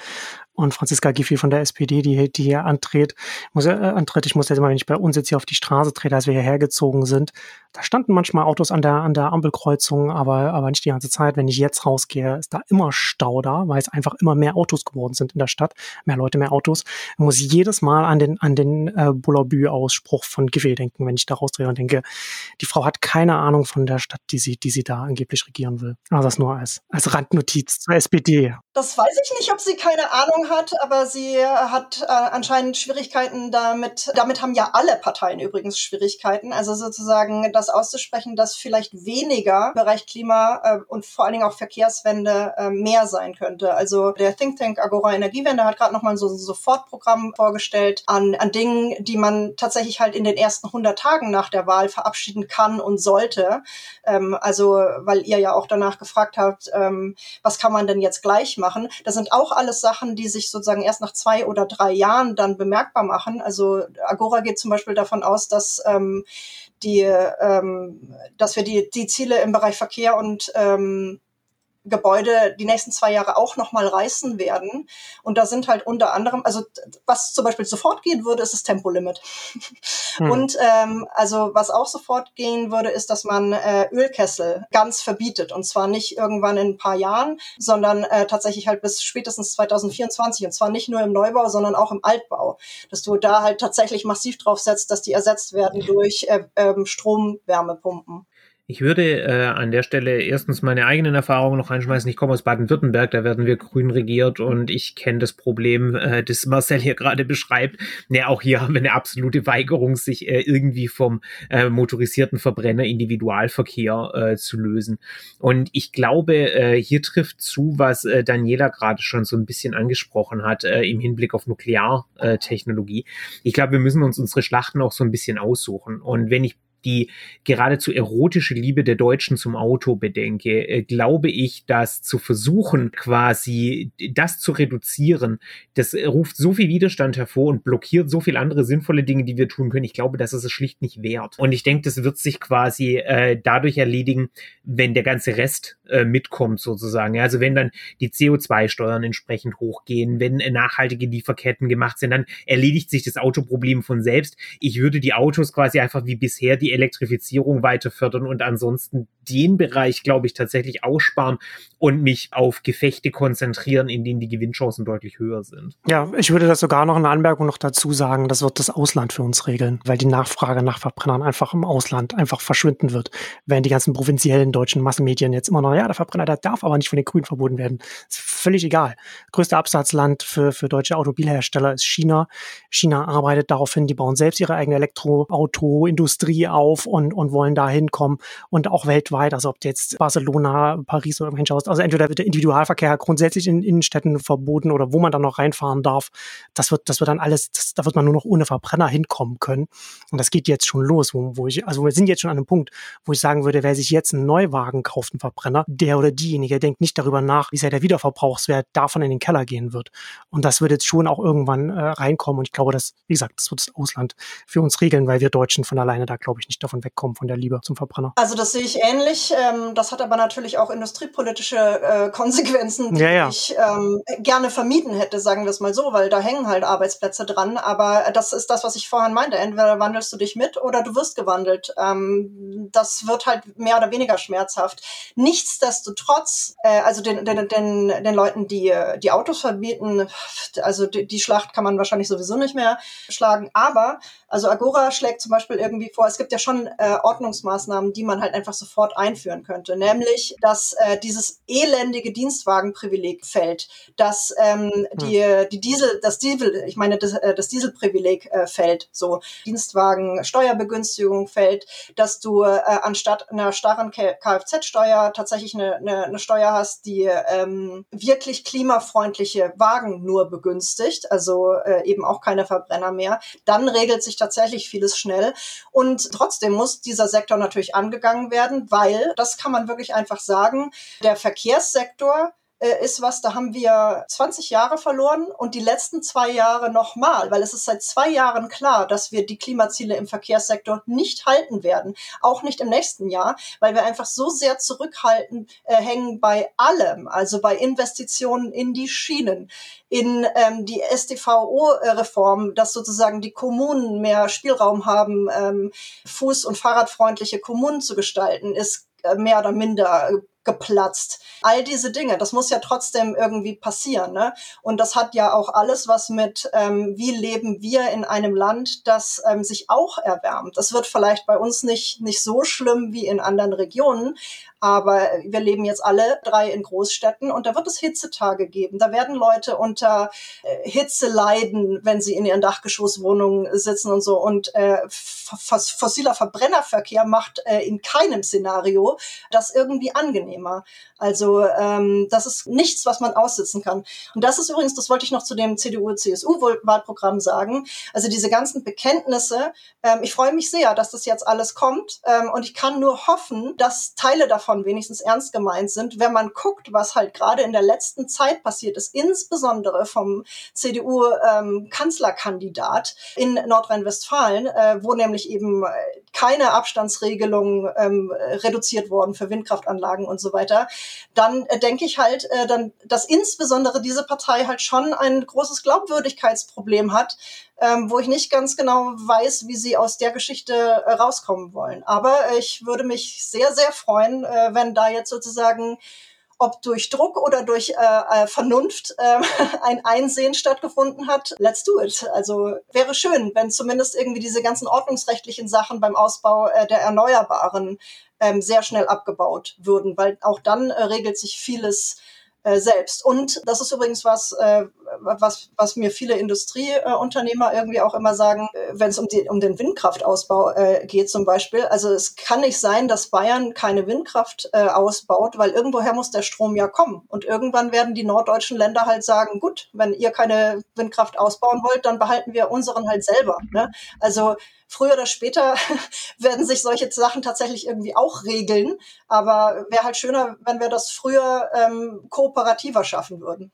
und Franziska Giffey von der SPD, die, die hier antritt, muss, äh, antritt. Ich muss jetzt mal, wenn ich bei uns jetzt hier auf die Straße trete, als wir hierher gezogen sind, da standen manchmal Autos an der, an der Ampelkreuzung, aber, aber nicht die ganze Zeit. Wenn ich jetzt rausgehe, ist da immer Stau da, weil es einfach immer mehr Autos geworden sind in der Stadt. Mehr Leute, mehr Autos. Ich muss jedes Mal an den, an den äh, Bullabü-Ausspruch von Giffey denken, wenn ich da rausdrehe und denke, die Frau hat keine Ahnung von der Stadt, die sie, die sie da angeblich regieren will. Also das nur als, als Randnotiz zur SPD. Das weiß ich nicht, ob sie keine Ahnung hat, aber sie hat äh, anscheinend Schwierigkeiten damit. Damit haben ja alle Parteien übrigens Schwierigkeiten. Also sozusagen das auszusprechen, dass vielleicht weniger im Bereich Klima äh, und vor allen Dingen auch Verkehrswende äh, mehr sein könnte. Also der Think Tank Agora Energiewende hat gerade nochmal so ein Sofortprogramm vorgestellt an, an Dingen, die man tatsächlich halt in den ersten 100 Tagen nach der Wahl verabschieden kann und sollte. Ähm, also weil ihr ja auch danach gefragt habt, ähm, was kann man denn jetzt gleich machen. Das sind auch alles Sachen, die sich sozusagen erst nach zwei oder drei Jahren dann bemerkbar machen. Also Agora geht zum Beispiel davon aus, dass ähm, die, ähm, dass wir die, die Ziele im Bereich Verkehr und ähm, Gebäude die nächsten zwei Jahre auch nochmal reißen werden. Und da sind halt unter anderem, also was zum Beispiel sofort gehen würde, ist das Tempolimit. Hm. Und ähm, also was auch sofort gehen würde, ist, dass man äh, Ölkessel ganz verbietet. Und zwar nicht irgendwann in ein paar Jahren, sondern äh, tatsächlich halt bis spätestens 2024. Und zwar nicht nur im Neubau, sondern auch im Altbau. Dass du da halt tatsächlich massiv drauf setzt, dass die ersetzt werden durch äh, ähm, Stromwärmepumpen. Ich würde äh, an der Stelle erstens meine eigenen Erfahrungen noch einschmeißen. Ich komme aus Baden-Württemberg, da werden wir grün regiert und ich kenne das Problem, äh, das Marcel hier gerade beschreibt. Ja, auch hier haben wir eine absolute Weigerung, sich äh, irgendwie vom äh, motorisierten Verbrenner Individualverkehr äh, zu lösen. Und ich glaube, äh, hier trifft zu, was äh, Daniela gerade schon so ein bisschen angesprochen hat äh, im Hinblick auf Nukleartechnologie. Ich glaube, wir müssen uns unsere Schlachten auch so ein bisschen aussuchen. Und wenn ich die geradezu erotische Liebe der Deutschen zum Auto bedenke, äh, glaube ich, dass zu versuchen, quasi das zu reduzieren, das ruft so viel Widerstand hervor und blockiert so viel andere sinnvolle Dinge, die wir tun können. Ich glaube, das ist es schlicht nicht wert. Und ich denke, das wird sich quasi äh, dadurch erledigen, wenn der ganze Rest äh, mitkommt sozusagen. also wenn dann die CO2-Steuern entsprechend hochgehen, wenn nachhaltige Lieferketten gemacht sind, dann erledigt sich das Autoproblem von selbst. Ich würde die Autos quasi einfach wie bisher die Elektrifizierung weiter fördern und ansonsten den Bereich, glaube ich, tatsächlich aussparen und mich auf Gefechte konzentrieren, in denen die Gewinnchancen deutlich höher sind. Ja, ich würde das sogar noch eine Anmerkung noch dazu sagen, das wird das Ausland für uns regeln, weil die Nachfrage nach Verbrennern einfach im Ausland einfach verschwinden wird, während die ganzen provinziellen deutschen Massenmedien jetzt immer noch, ja, der Verbrenner, der darf aber nicht von den Grünen verboten werden. Ist völlig egal. Größter Absatzland für, für deutsche Automobilhersteller ist China. China arbeitet darauf hin, die bauen selbst ihre eigene Elektroautoindustrie auf und, und wollen da hinkommen und auch weltweit, also ob jetzt Barcelona, Paris oder irgendwo hinschaust, also entweder wird der Individualverkehr grundsätzlich in Innenstädten verboten oder wo man dann noch reinfahren darf, das wird, das wird dann alles, das, da wird man nur noch ohne Verbrenner hinkommen können. Und das geht jetzt schon los, wo, wo ich, also wir sind jetzt schon an einem Punkt, wo ich sagen würde, wer sich jetzt einen Neuwagen kauft, einen Verbrenner, der oder diejenige denkt nicht darüber nach, wie sehr der Wiederverbrauchswert davon in den Keller gehen wird. Und das wird jetzt schon auch irgendwann äh, reinkommen. Und ich glaube, dass, wie gesagt, das wird das Ausland für uns regeln, weil wir Deutschen von alleine da, glaube ich, nicht davon wegkommen, von der Liebe zum Verbrenner. Also das sehe ich ähnlich. Ähm, das hat aber natürlich auch industriepolitische äh, Konsequenzen, die ja, ja. ich ähm, gerne vermieden hätte, sagen wir es mal so, weil da hängen halt Arbeitsplätze dran. Aber das ist das, was ich vorhin meinte. Entweder wandelst du dich mit oder du wirst gewandelt. Ähm, das wird halt mehr oder weniger schmerzhaft. Nichtsdestotrotz, äh, also den, den, den, den Leuten, die die Autos verbieten, also die, die Schlacht kann man wahrscheinlich sowieso nicht mehr schlagen. Aber also Agora schlägt zum Beispiel irgendwie vor, es gibt ja schon äh, Ordnungsmaßnahmen, die man halt einfach sofort einführen könnte, nämlich dass äh, dieses elendige Dienstwagenprivileg fällt, dass ähm, hm. die, die Diesel, das Diesel, ich meine das, äh, das Dieselprivileg äh, fällt, so Dienstwagen Steuerbegünstigung fällt, dass du äh, anstatt einer starren Kfz-Steuer tatsächlich eine, eine, eine Steuer hast, die ähm, wirklich klimafreundliche Wagen nur begünstigt, also äh, eben auch keine Verbrenner mehr, dann regelt sich tatsächlich vieles schnell. Und trotzdem muss dieser Sektor natürlich angegangen werden, weil, das kann man wirklich einfach sagen, der Verkehrssektor äh, ist was, da haben wir 20 Jahre verloren und die letzten zwei Jahre nochmal, weil es ist seit zwei Jahren klar, dass wir die Klimaziele im Verkehrssektor nicht halten werden, auch nicht im nächsten Jahr, weil wir einfach so sehr zurückhalten äh, hängen bei allem, also bei Investitionen in die Schienen, in ähm, die STVO-Reform, dass sozusagen die Kommunen mehr Spielraum haben, ähm, fuß- und fahrradfreundliche Kommunen zu gestalten, ist äh, mehr oder minder geplatzt. All diese Dinge, das muss ja trotzdem irgendwie passieren. Ne? Und das hat ja auch alles was mit, ähm, wie leben wir in einem Land, das ähm, sich auch erwärmt. Das wird vielleicht bei uns nicht, nicht so schlimm wie in anderen Regionen, aber wir leben jetzt alle drei in Großstädten und da wird es Hitzetage geben. Da werden Leute unter äh, Hitze leiden, wenn sie in ihren Dachgeschosswohnungen sitzen und so. Und äh, fossiler Verbrennerverkehr macht äh, in keinem Szenario das irgendwie angenehmer. Also ähm, das ist nichts, was man aussitzen kann. Und das ist übrigens, das wollte ich noch zu dem CDU-CSU-Wahlprogramm sagen. Also diese ganzen Bekenntnisse. Ähm, ich freue mich sehr, dass das jetzt alles kommt. Ähm, und ich kann nur hoffen, dass Teile davon davon wenigstens ernst gemeint sind, wenn man guckt, was halt gerade in der letzten Zeit passiert ist, insbesondere vom CDU-Kanzlerkandidat ähm, in Nordrhein-Westfalen, äh, wo nämlich eben keine Abstandsregelungen ähm, reduziert worden für Windkraftanlagen und so weiter, dann äh, denke ich halt, äh, dann, dass insbesondere diese Partei halt schon ein großes Glaubwürdigkeitsproblem hat, ähm, wo ich nicht ganz genau weiß, wie sie aus der Geschichte äh, rauskommen wollen. Aber ich würde mich sehr, sehr freuen, äh, wenn da jetzt sozusagen ob durch Druck oder durch äh, äh, Vernunft äh, ein Einsehen stattgefunden hat, let's do it. Also wäre schön, wenn zumindest irgendwie diese ganzen ordnungsrechtlichen Sachen beim Ausbau äh, der Erneuerbaren ähm, sehr schnell abgebaut würden, weil auch dann äh, regelt sich vieles äh, selbst. Und das ist übrigens was, äh, was, was mir viele Industrieunternehmer irgendwie auch immer sagen, äh, wenn es um, um den Windkraftausbau äh, geht zum Beispiel. Also es kann nicht sein, dass Bayern keine Windkraft äh, ausbaut, weil irgendwoher muss der Strom ja kommen. Und irgendwann werden die norddeutschen Länder halt sagen, gut, wenn ihr keine Windkraft ausbauen wollt, dann behalten wir unseren halt selber. Ne? Also früher oder später werden sich solche Sachen tatsächlich irgendwie auch regeln. Aber wäre halt schöner, wenn wir das früher ähm, kooperativer schaffen würden.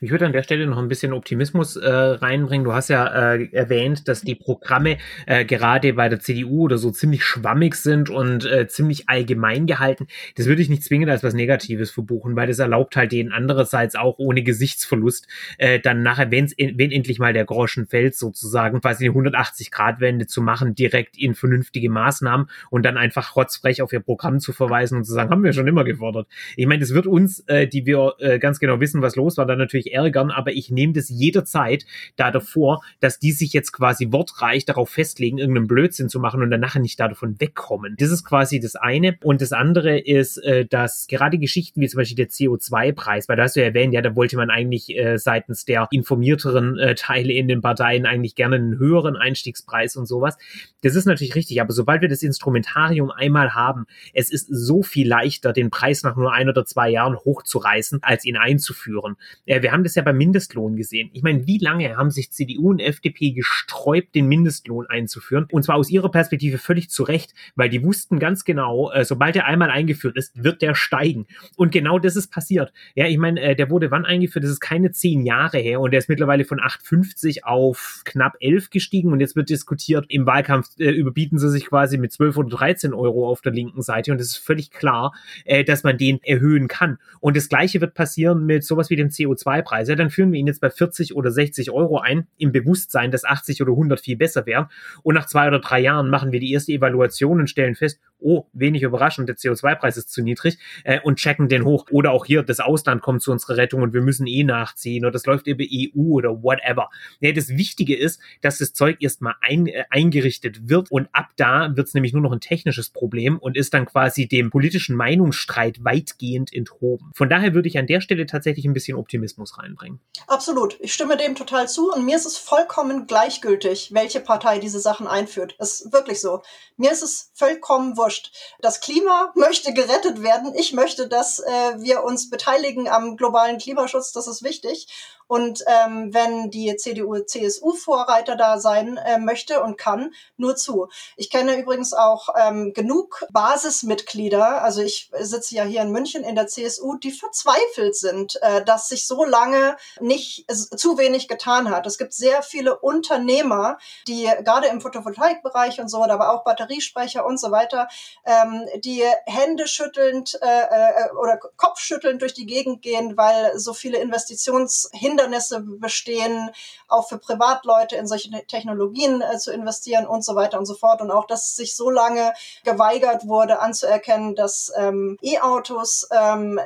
Ich würde an der Stelle noch ein bisschen Optimismus äh, reinbringen. Du hast ja äh, erwähnt, dass die Programme äh, gerade bei der CDU oder so ziemlich schwammig sind und äh, ziemlich allgemein gehalten. Das würde ich nicht zwingend als was Negatives verbuchen, weil das erlaubt halt denen andererseits auch ohne Gesichtsverlust äh, dann nachher, wenn's, wenn endlich mal der Groschen fällt, sozusagen quasi eine 180-Grad-Wende zu machen, direkt in vernünftige Maßnahmen und dann einfach rotzfrech auf ihr Programm zu verweisen und zu sagen, haben wir schon immer gefordert. Ich meine, das wird uns, äh, die wir äh, ganz genau wissen, was los war, dann natürlich ärgern, aber ich nehme das jederzeit da davor, dass die sich jetzt quasi wortreich darauf festlegen, irgendeinen Blödsinn zu machen und dann nachher nicht davon wegkommen. Das ist quasi das eine. Und das andere ist, äh, dass gerade Geschichten wie zum Beispiel der CO2-Preis, weil da hast du ja erwähnt, ja, da wollte man eigentlich äh, seitens der informierteren äh, Teile in den Parteien eigentlich gerne einen höheren Einstiegspreis und sowas. Das ist natürlich richtig, aber sobald wir das Instrumentarium einmal haben, es ist so viel leichter, den Preis nach nur ein oder zwei Jahren hochzureißen, als ihn einzuführen. Äh, wir haben das ja beim Mindestlohn gesehen. Ich meine, wie lange haben sich CDU und FDP gesträubt, den Mindestlohn einzuführen? Und zwar aus ihrer Perspektive völlig zu Recht, weil die wussten ganz genau, äh, sobald er einmal eingeführt ist, wird der steigen. Und genau das ist passiert. Ja, ich meine, äh, der wurde wann eingeführt? Das ist keine zehn Jahre her und der ist mittlerweile von 8,50 auf knapp 11 gestiegen und jetzt wird diskutiert, im Wahlkampf äh, überbieten sie sich quasi mit 12 oder 13 Euro auf der linken Seite und es ist völlig klar, äh, dass man den erhöhen kann. Und das Gleiche wird passieren mit sowas wie dem CO2 CO2-Preise, dann führen wir ihn jetzt bei 40 oder 60 Euro ein, im Bewusstsein, dass 80 oder 100 viel besser wären. Und nach zwei oder drei Jahren machen wir die erste Evaluation und stellen fest, oh, wenig überraschend, der CO2-Preis ist zu niedrig äh, und checken den hoch. Oder auch hier, das Ausland kommt zu unserer Rettung und wir müssen eh nachziehen oder das läuft über EU oder whatever. Ja, das Wichtige ist, dass das Zeug erstmal ein, äh, eingerichtet wird und ab da wird es nämlich nur noch ein technisches Problem und ist dann quasi dem politischen Meinungsstreit weitgehend enthoben. Von daher würde ich an der Stelle tatsächlich ein bisschen Optimismus reinbringen. Absolut. Ich stimme dem total zu und mir ist es vollkommen gleichgültig, welche Partei diese Sachen einführt. Das ist wirklich so. Mir ist es vollkommen wurscht wurscht. Das Klima möchte gerettet werden. Ich möchte, dass äh, wir uns beteiligen am globalen Klimaschutz. Das ist wichtig. Und ähm, wenn die CDU-CSU-Vorreiter da sein äh, möchte und kann, nur zu. Ich kenne übrigens auch ähm, genug Basismitglieder, also ich sitze ja hier in München in der CSU, die verzweifelt sind, äh, dass sich so lange nicht zu wenig getan hat. Es gibt sehr viele Unternehmer, die gerade im Photovoltaikbereich und so, aber auch Batteriesprecher und so weiter, ähm, die Hände schüttelnd äh, äh, oder Kopfschüttelnd durch die Gegend gehen, weil so viele Investitionshindernisse Hindernisse bestehen, auch für Privatleute in solche Technologien äh, zu investieren und so weiter und so fort. Und auch, dass sich so lange geweigert wurde anzuerkennen, dass ähm, E-Autos ähm,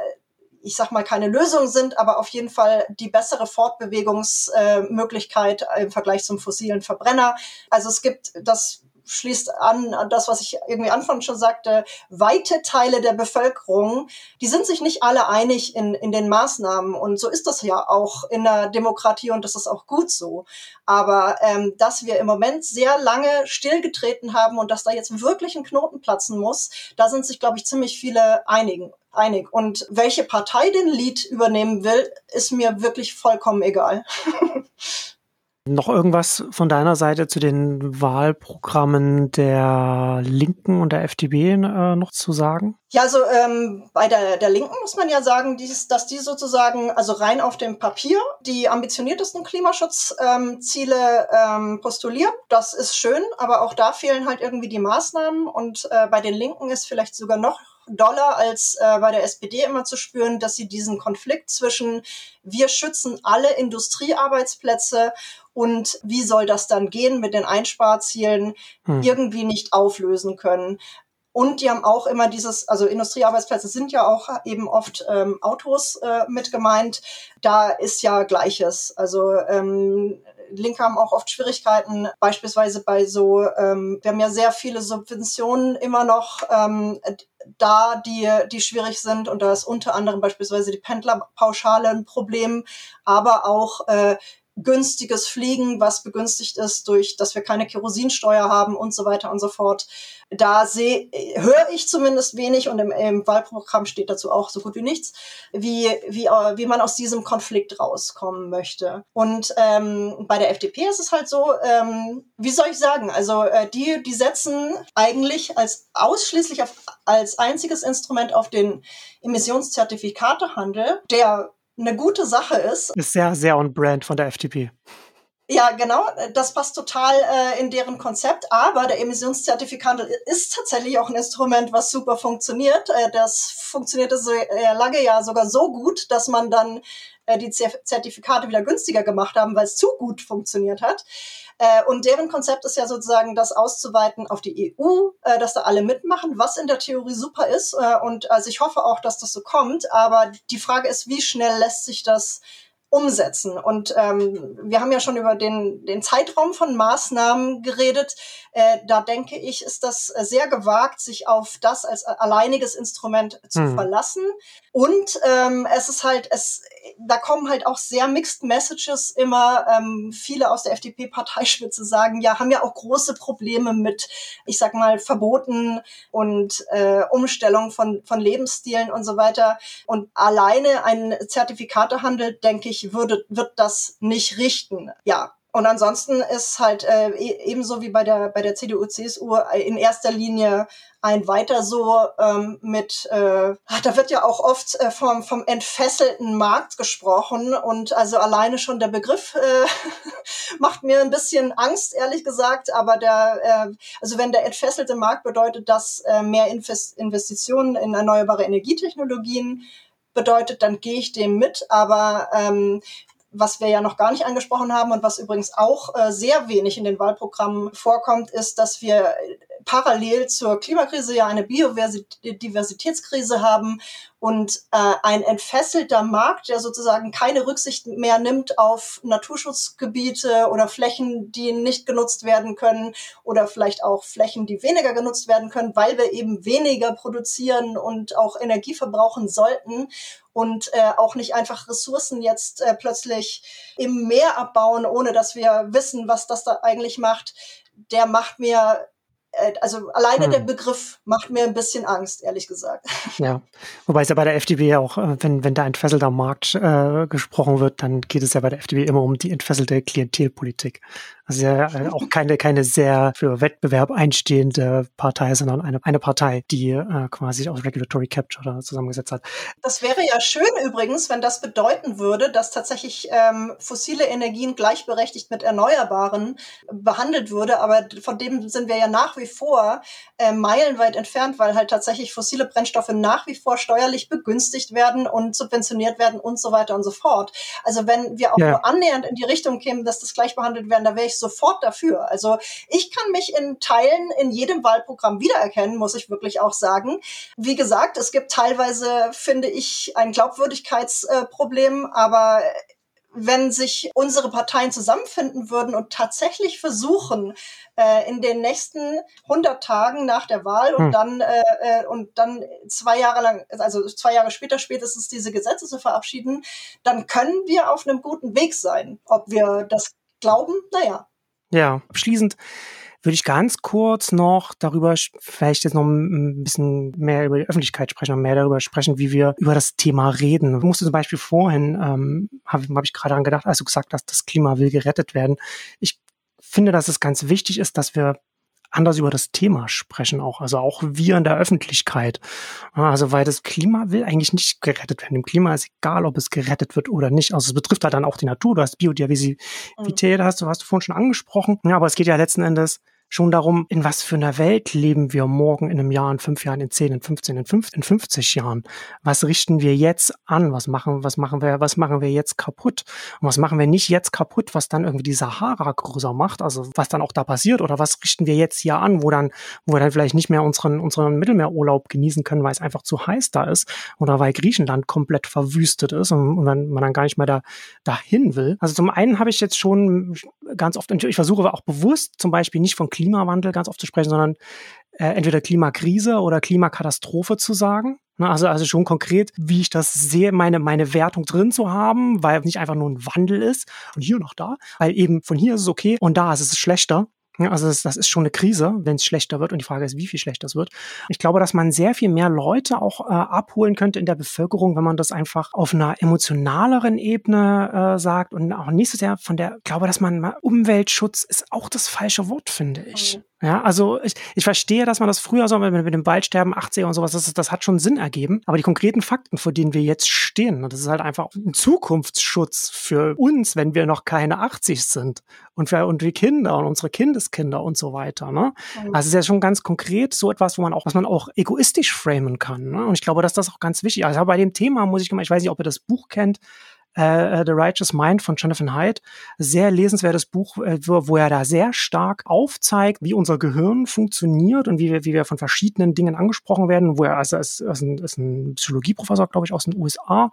ich sag mal, keine Lösung sind, aber auf jeden Fall die bessere Fortbewegungsmöglichkeit äh, im Vergleich zum fossilen Verbrenner. Also es gibt das schließt an, an das, was ich irgendwie anfangs schon sagte, weite Teile der Bevölkerung, die sind sich nicht alle einig in, in den Maßnahmen. Und so ist das ja auch in der Demokratie und das ist auch gut so. Aber ähm, dass wir im Moment sehr lange stillgetreten haben und dass da jetzt wirklich ein Knoten platzen muss, da sind sich, glaube ich, ziemlich viele einigen einig. Und welche Partei den Lied übernehmen will, ist mir wirklich vollkommen egal. Noch irgendwas von deiner Seite zu den Wahlprogrammen der Linken und der FDP äh, noch zu sagen? Ja, also ähm, bei der, der Linken muss man ja sagen, dies, dass die sozusagen, also rein auf dem Papier, die ambitioniertesten Klimaschutzziele ähm, ähm, postulieren. Das ist schön, aber auch da fehlen halt irgendwie die Maßnahmen. Und äh, bei den Linken ist vielleicht sogar noch doller als äh, bei der SPD immer zu spüren, dass sie diesen Konflikt zwischen wir schützen alle Industriearbeitsplätze und wie soll das dann gehen mit den Einsparzielen hm. irgendwie nicht auflösen können. Und die haben auch immer dieses, also Industriearbeitsplätze sind ja auch eben oft ähm, Autos äh, mit gemeint. Da ist ja Gleiches. Also ähm, Linke haben auch oft Schwierigkeiten, beispielsweise bei so, ähm, wir haben ja sehr viele Subventionen immer noch ähm, da, die, die schwierig sind. Und da ist unter anderem beispielsweise die Pendlerpauschale ein Problem, aber auch äh, günstiges Fliegen, was begünstigt ist durch, dass wir keine Kerosinsteuer haben und so weiter und so fort. Da sehe, höre ich zumindest wenig und im, im Wahlprogramm steht dazu auch so gut wie nichts, wie, wie, äh, wie man aus diesem Konflikt rauskommen möchte. Und ähm, bei der FDP ist es halt so, ähm, wie soll ich sagen, also äh, die, die setzen eigentlich als ausschließlich auf, als einziges Instrument auf den Emissionszertifikatehandel, der eine gute Sache ist. Ist sehr, sehr on brand von der FDP. Ja, genau. Das passt total äh, in deren Konzept. Aber der Emissionszertifikat ist tatsächlich auch ein Instrument, was super funktioniert. Äh, das funktionierte so äh, lange ja sogar so gut, dass man dann äh, die Zertifikate wieder günstiger gemacht haben, weil es zu gut funktioniert hat. Äh, und deren Konzept ist ja sozusagen, das auszuweiten auf die EU, äh, dass da alle mitmachen, was in der Theorie super ist. Und also ich hoffe auch, dass das so kommt. Aber die Frage ist, wie schnell lässt sich das umsetzen. Und ähm, wir haben ja schon über den, den Zeitraum von Maßnahmen geredet. Äh, da denke ich, ist das sehr gewagt, sich auf das als alleiniges Instrument zu mhm. verlassen. Und ähm, es ist halt, es, da kommen halt auch sehr mixed Messages immer. Ähm, viele aus der FDP-Parteispitze sagen, ja, haben ja auch große Probleme mit, ich sag mal, Verboten und äh, Umstellung von, von Lebensstilen und so weiter. Und alleine ein Zertifikatehandel, denke ich, würde, wird das nicht richten. Ja, und ansonsten ist halt äh, e-, ebenso wie bei der bei der CDU CSU in erster Linie ein weiter so ähm, mit äh, da wird ja auch oft äh, vom vom entfesselten Markt gesprochen und also alleine schon der Begriff äh, macht mir ein bisschen Angst ehrlich gesagt aber der äh, also wenn der entfesselte Markt bedeutet dass äh, mehr Invest Investitionen in erneuerbare Energietechnologien bedeutet, dann gehe ich dem mit. Aber ähm, was wir ja noch gar nicht angesprochen haben und was übrigens auch äh, sehr wenig in den Wahlprogrammen vorkommt, ist, dass wir parallel zur Klimakrise ja eine Biodiversitätskrise haben und äh, ein entfesselter Markt, der sozusagen keine Rücksicht mehr nimmt auf Naturschutzgebiete oder Flächen, die nicht genutzt werden können oder vielleicht auch Flächen, die weniger genutzt werden können, weil wir eben weniger produzieren und auch Energie verbrauchen sollten und äh, auch nicht einfach Ressourcen jetzt äh, plötzlich im Meer abbauen, ohne dass wir wissen, was das da eigentlich macht, der macht mir also alleine hm. der Begriff macht mir ein bisschen Angst, ehrlich gesagt. Ja, wobei es ja bei der FDP ja auch, äh, wenn, wenn da entfesselter Markt äh, gesprochen wird, dann geht es ja bei der FDP immer um die entfesselte Klientelpolitik. Also ja äh, auch keine, keine sehr für Wettbewerb einstehende Partei, sondern eine, eine Partei, die äh, quasi aus Regulatory Capture zusammengesetzt hat. Das wäre ja schön übrigens, wenn das bedeuten würde, dass tatsächlich ähm, fossile Energien gleichberechtigt mit Erneuerbaren behandelt würde, aber von dem sind wir ja nach wie vor äh, meilenweit entfernt, weil halt tatsächlich fossile Brennstoffe nach wie vor steuerlich begünstigt werden und subventioniert werden und so weiter und so fort. Also wenn wir auch ja. nur annähernd in die Richtung kämen, dass das gleich behandelt werden, da wäre ich ich sofort dafür. Also ich kann mich in Teilen in jedem Wahlprogramm wiedererkennen, muss ich wirklich auch sagen. Wie gesagt, es gibt teilweise, finde ich, ein Glaubwürdigkeitsproblem, aber wenn sich unsere Parteien zusammenfinden würden und tatsächlich versuchen, äh, in den nächsten 100 Tagen nach der Wahl und hm. dann äh, äh, und dann zwei Jahre lang, also zwei Jahre später spätestens diese Gesetze zu verabschieden, dann können wir auf einem guten Weg sein. Ob wir das glauben, naja. Ja, abschließend würde ich ganz kurz noch darüber, vielleicht jetzt noch ein bisschen mehr über die Öffentlichkeit sprechen und mehr darüber sprechen, wie wir über das Thema reden. Ich musste zum Beispiel vorhin, ähm, habe hab ich gerade daran gedacht, als du gesagt hast, das Klima will gerettet werden. Ich finde, dass es ganz wichtig ist, dass wir anders über das Thema sprechen auch, also auch wir in der Öffentlichkeit. Also weil das Klima will eigentlich nicht gerettet werden. Dem Klima ist egal, ob es gerettet wird oder nicht. Also es betrifft halt dann auch die Natur. Du hast Biodiversität, mhm. hast du hast du vorhin schon angesprochen. Ja, aber es geht ja letzten Endes schon darum, in was für einer Welt leben wir morgen in einem Jahr, in fünf Jahren, in zehn, in 15, in, fünf, in 50 Jahren. Was richten wir jetzt an? Was machen, was machen wir, was machen wir jetzt kaputt? Und was machen wir nicht jetzt kaputt, was dann irgendwie die Sahara größer macht? Also was dann auch da passiert? Oder was richten wir jetzt hier an, wo dann, wo wir dann vielleicht nicht mehr unseren, unseren Mittelmeerurlaub genießen können, weil es einfach zu heiß da ist oder weil Griechenland komplett verwüstet ist und, und dann, man dann gar nicht mehr da, dahin will. Also zum einen habe ich jetzt schon ganz oft, ich versuche auch bewusst zum Beispiel nicht von Klimawandel ganz oft zu sprechen, sondern äh, entweder Klimakrise oder Klimakatastrophe zu sagen. Ne, also, also schon konkret, wie ich das sehe, meine, meine Wertung drin zu haben, weil nicht einfach nur ein Wandel ist und hier noch da, weil eben von hier ist es okay und da ist es schlechter. Also das, das ist schon eine Krise, wenn es schlechter wird. Und die Frage ist, wie viel schlechter es wird. Ich glaube, dass man sehr viel mehr Leute auch äh, abholen könnte in der Bevölkerung, wenn man das einfach auf einer emotionaleren Ebene äh, sagt und auch nicht so sehr von der, ich glaube, dass man Umweltschutz ist auch das falsche Wort, finde ich. Mhm. Ja, also ich, ich verstehe, dass man das früher so mit, mit dem Waldsterben 80er und sowas, das, das hat schon Sinn ergeben. Aber die konkreten Fakten, vor denen wir jetzt stehen, das ist halt einfach ein Zukunftsschutz für uns, wenn wir noch keine 80 sind. Und für und die Kinder und unsere Kindeskinder und so weiter. Ne? Mhm. Also es ist ja schon ganz konkret so etwas, wo man auch, was man auch egoistisch framen kann. Ne? Und ich glaube, dass das auch ganz wichtig ist. Also bei dem Thema muss ich, ich weiß nicht, ob ihr das Buch kennt, äh, äh, The Righteous Mind von Jonathan Haidt. Sehr lesenswertes Buch, äh, wo, wo er da sehr stark aufzeigt, wie unser Gehirn funktioniert und wie wir, wie wir von verschiedenen Dingen angesprochen werden. Wo er, also ist, ist, ein, ist ein Psychologieprofessor, glaube ich, aus den USA,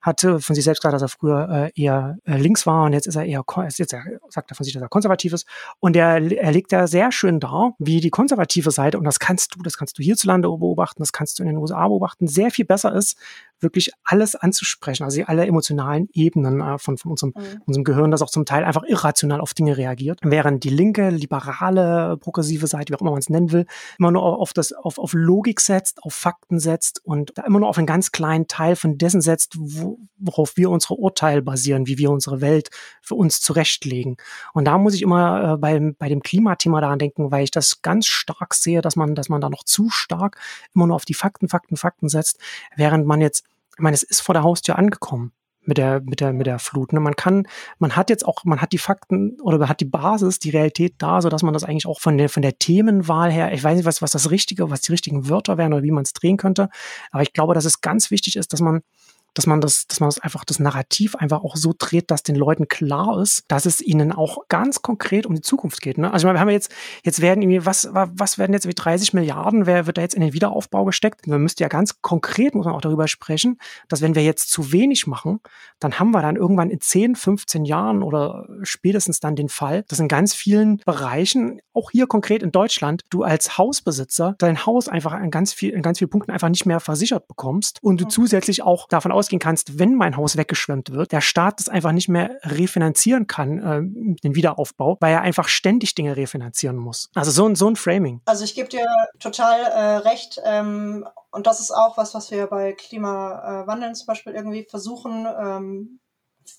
hatte von sich selbst gesagt, dass er früher äh, eher äh, links war und jetzt ist er eher, jetzt sagt er von sich, dass er konservativ ist. Und er, er legt da sehr schön dar, wie die konservative Seite, und das kannst du, das kannst du hierzulande beobachten, das kannst du in den USA beobachten, sehr viel besser ist, wirklich alles anzusprechen, also alle emotionalen Ebenen äh, von, von unserem, mhm. unserem Gehirn, das auch zum Teil einfach irrational auf Dinge reagiert. Während die linke, liberale, progressive Seite, wie auch immer man es nennen will, immer nur auf, das, auf, auf Logik setzt, auf Fakten setzt und da immer nur auf einen ganz kleinen Teil von dessen setzt, wo, worauf wir unsere Urteile basieren, wie wir unsere Welt für uns zurechtlegen. Und da muss ich immer äh, bei, bei dem Klimathema daran denken, weil ich das ganz stark sehe, dass man, dass man da noch zu stark immer nur auf die Fakten, Fakten, Fakten setzt, während man jetzt ich meine, es ist vor der Haustür angekommen mit der, mit der, mit der Flut. Ne? Man kann, man hat jetzt auch, man hat die Fakten oder man hat die Basis, die Realität da, so dass man das eigentlich auch von der, von der Themenwahl her, ich weiß nicht, was, was das Richtige, was die richtigen Wörter wären oder wie man es drehen könnte. Aber ich glaube, dass es ganz wichtig ist, dass man dass man das, dass man das einfach das Narrativ einfach auch so dreht, dass den Leuten klar ist, dass es ihnen auch ganz konkret um die Zukunft geht. Ne? Also ich meine, wir haben jetzt, jetzt werden irgendwie, was, was werden jetzt wie 30 Milliarden, wer wird da jetzt in den Wiederaufbau gesteckt? Man müsste ja ganz konkret, muss man auch darüber sprechen, dass wenn wir jetzt zu wenig machen, dann haben wir dann irgendwann in 10, 15 Jahren oder spätestens dann den Fall, dass in ganz vielen Bereichen, auch hier konkret in Deutschland, du als Hausbesitzer dein Haus einfach in ganz viel, in ganz vielen Punkten einfach nicht mehr versichert bekommst und du zusätzlich auch davon aus ausgehen kannst, wenn mein Haus weggeschwemmt wird, der Staat das einfach nicht mehr refinanzieren kann, äh, den Wiederaufbau, weil er einfach ständig Dinge refinanzieren muss. Also so ein, so ein Framing. Also ich gebe dir total äh, recht. Ähm, und das ist auch was, was wir bei Klimawandeln zum Beispiel irgendwie versuchen, ähm,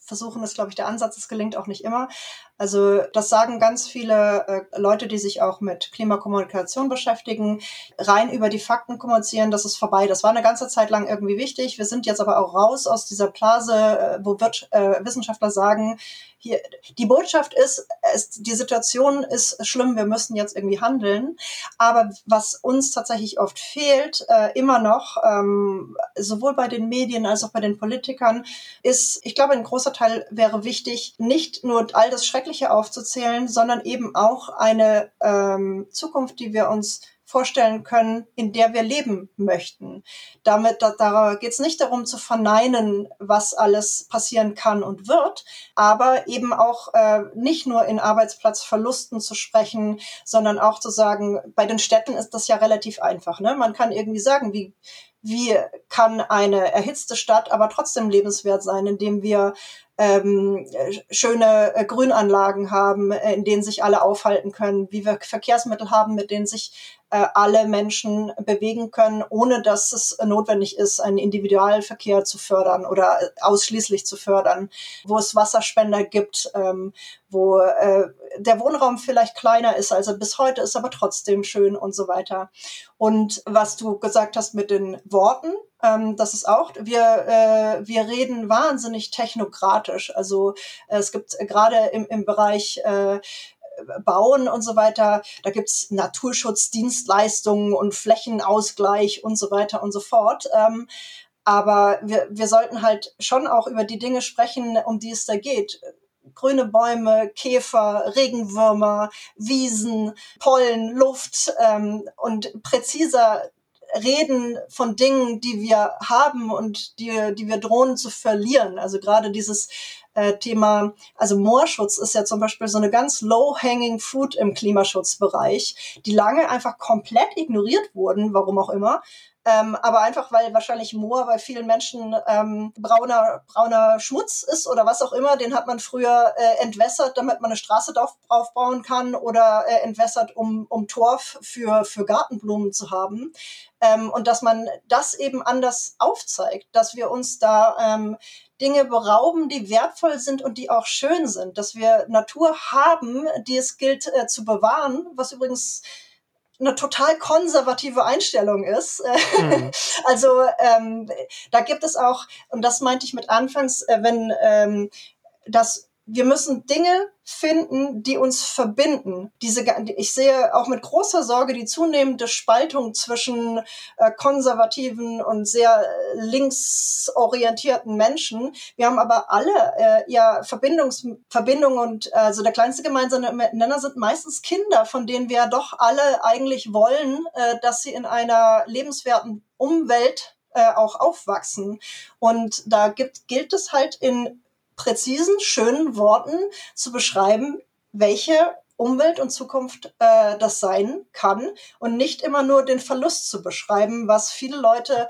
versuchen ist, glaube ich, der Ansatz. Es gelingt auch nicht immer. Also das sagen ganz viele äh, Leute, die sich auch mit Klimakommunikation beschäftigen, rein über die Fakten kommunizieren, das ist vorbei. Das war eine ganze Zeit lang irgendwie wichtig. Wir sind jetzt aber auch raus aus dieser Blase, äh, wo wird, äh, Wissenschaftler sagen, hier, die Botschaft ist, es, die Situation ist schlimm, wir müssen jetzt irgendwie handeln. Aber was uns tatsächlich oft fehlt, äh, immer noch, ähm, sowohl bei den Medien als auch bei den Politikern, ist, ich glaube, ein großer Teil wäre wichtig, nicht nur all das Schreckliche aufzuzählen, sondern eben auch eine ähm, Zukunft, die wir uns vorstellen können, in der wir leben möchten. Damit da, da geht es nicht darum zu verneinen, was alles passieren kann und wird, aber eben auch äh, nicht nur in Arbeitsplatzverlusten zu sprechen, sondern auch zu sagen, bei den Städten ist das ja relativ einfach. Ne? Man kann irgendwie sagen, wie wie kann eine erhitzte Stadt aber trotzdem lebenswert sein, indem wir ähm, schöne äh, Grünanlagen haben, äh, in denen sich alle aufhalten können, wie wir Verkehrsmittel haben, mit denen sich äh, alle Menschen bewegen können, ohne dass es notwendig ist, einen Individualverkehr zu fördern oder äh, ausschließlich zu fördern, wo es Wasserspender gibt, ähm, wo äh, der Wohnraum vielleicht kleiner ist, also bis heute ist aber trotzdem schön und so weiter. Und was du gesagt hast mit den Worten, ähm, das ist auch, wir, äh, wir reden wahnsinnig technokratisch. Also äh, es gibt gerade im, im Bereich äh, Bauen und so weiter. Da gibt's Naturschutzdienstleistungen und Flächenausgleich und so weiter und so fort. Ähm, aber wir, wir sollten halt schon auch über die Dinge sprechen, um die es da geht. Grüne Bäume, Käfer, Regenwürmer, Wiesen, Pollen, Luft ähm, und präziser reden von Dingen, die wir haben und die, die wir drohen zu verlieren. Also gerade dieses äh, Thema, also Moorschutz ist ja zum Beispiel so eine ganz low-hanging fruit im Klimaschutzbereich, die lange einfach komplett ignoriert wurden, warum auch immer. Ähm, aber einfach, weil wahrscheinlich Moor bei vielen Menschen ähm, brauner, brauner Schmutz ist oder was auch immer, den hat man früher äh, entwässert, damit man eine Straße drauf, drauf bauen kann oder äh, entwässert, um, um Torf für, für Gartenblumen zu haben. Ähm, und dass man das eben anders aufzeigt, dass wir uns da ähm, Dinge berauben, die wertvoll sind und die auch schön sind, dass wir Natur haben, die es gilt äh, zu bewahren, was übrigens eine total konservative Einstellung ist. Mhm. also ähm, da gibt es auch, und das meinte ich mit Anfangs, äh, wenn ähm, das wir müssen Dinge finden, die uns verbinden. Diese, ich sehe auch mit großer Sorge die zunehmende Spaltung zwischen äh, konservativen und sehr äh, linksorientierten Menschen. Wir haben aber alle äh, ja Verbindungs Verbindungen und also der kleinste gemeinsame Nenner sind meistens Kinder, von denen wir doch alle eigentlich wollen, äh, dass sie in einer lebenswerten Umwelt auch aufwachsen. Und da gibt, gilt es halt in präzisen, schönen Worten zu beschreiben, welche Umwelt und Zukunft äh, das sein kann und nicht immer nur den Verlust zu beschreiben, was viele Leute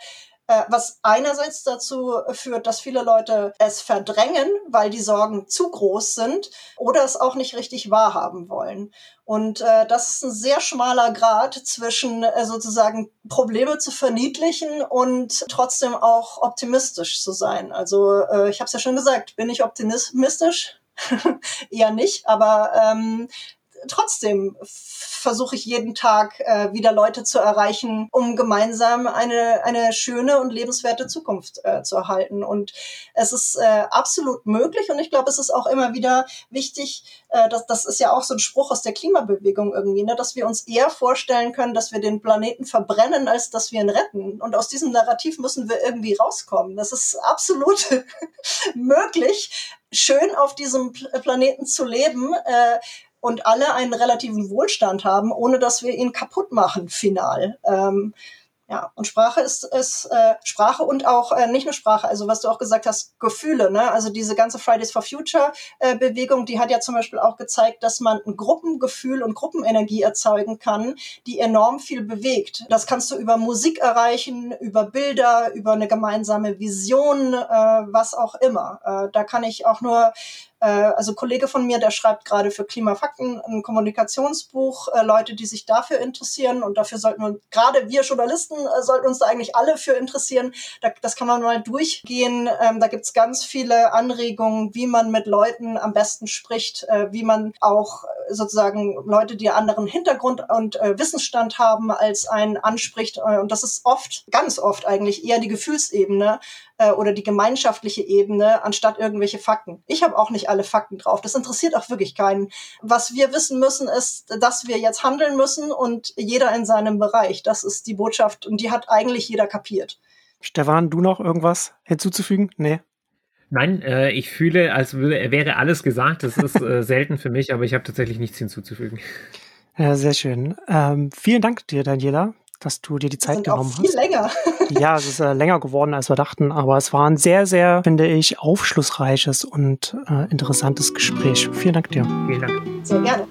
was einerseits dazu führt, dass viele Leute es verdrängen, weil die Sorgen zu groß sind oder es auch nicht richtig wahrhaben wollen. Und äh, das ist ein sehr schmaler Grad zwischen äh, sozusagen Probleme zu verniedlichen und trotzdem auch optimistisch zu sein. Also äh, ich habe es ja schon gesagt, bin ich optimistisch? Eher nicht, aber ähm, trotzdem versuche ich jeden Tag äh, wieder Leute zu erreichen, um gemeinsam eine, eine schöne und lebenswerte Zukunft äh, zu erhalten. Und es ist äh, absolut möglich und ich glaube, es ist auch immer wieder wichtig, äh, dass, das ist ja auch so ein Spruch aus der Klimabewegung irgendwie, ne, dass wir uns eher vorstellen können, dass wir den Planeten verbrennen, als dass wir ihn retten. Und aus diesem Narrativ müssen wir irgendwie rauskommen. Das ist absolut möglich, schön auf diesem Planeten zu leben, äh, und alle einen relativen Wohlstand haben, ohne dass wir ihn kaputt machen, final. Ähm, ja, und Sprache ist, ist äh, Sprache und auch äh, nicht nur Sprache, also was du auch gesagt hast, Gefühle, ne? Also diese ganze Fridays for Future äh, Bewegung, die hat ja zum Beispiel auch gezeigt, dass man ein Gruppengefühl und Gruppenenergie erzeugen kann, die enorm viel bewegt. Das kannst du über Musik erreichen, über Bilder, über eine gemeinsame Vision, äh, was auch immer. Äh, da kann ich auch nur also Kollege von mir, der schreibt gerade für Klimafakten ein Kommunikationsbuch, äh, Leute, die sich dafür interessieren und dafür sollten wir, gerade wir Journalisten, äh, sollten uns da eigentlich alle für interessieren. Da, das kann man mal durchgehen. Ähm, da gibt's ganz viele Anregungen, wie man mit Leuten am besten spricht, äh, wie man auch sozusagen Leute, die anderen Hintergrund und äh, Wissensstand haben, als einen anspricht. Äh, und das ist oft, ganz oft eigentlich eher die Gefühlsebene, äh, oder die gemeinschaftliche Ebene anstatt irgendwelche Fakten. Ich habe auch nicht alle Fakten drauf. Das interessiert auch wirklich keinen. Was wir wissen müssen, ist, dass wir jetzt handeln müssen und jeder in seinem Bereich. Das ist die Botschaft und die hat eigentlich jeder kapiert. Stefan, du noch irgendwas hinzuzufügen? Nee. Nein, äh, ich fühle, als wäre alles gesagt. Das ist äh, selten für mich, aber ich habe tatsächlich nichts hinzuzufügen. Ja, sehr schön. Ähm, vielen Dank dir, Daniela, dass du dir die Zeit sind genommen auch viel hast. länger. ja, es ist äh, länger geworden, als wir dachten, aber es war ein sehr, sehr, finde ich, aufschlussreiches und äh, interessantes Gespräch. Vielen Dank dir. Vielen Dank. Sehr gerne.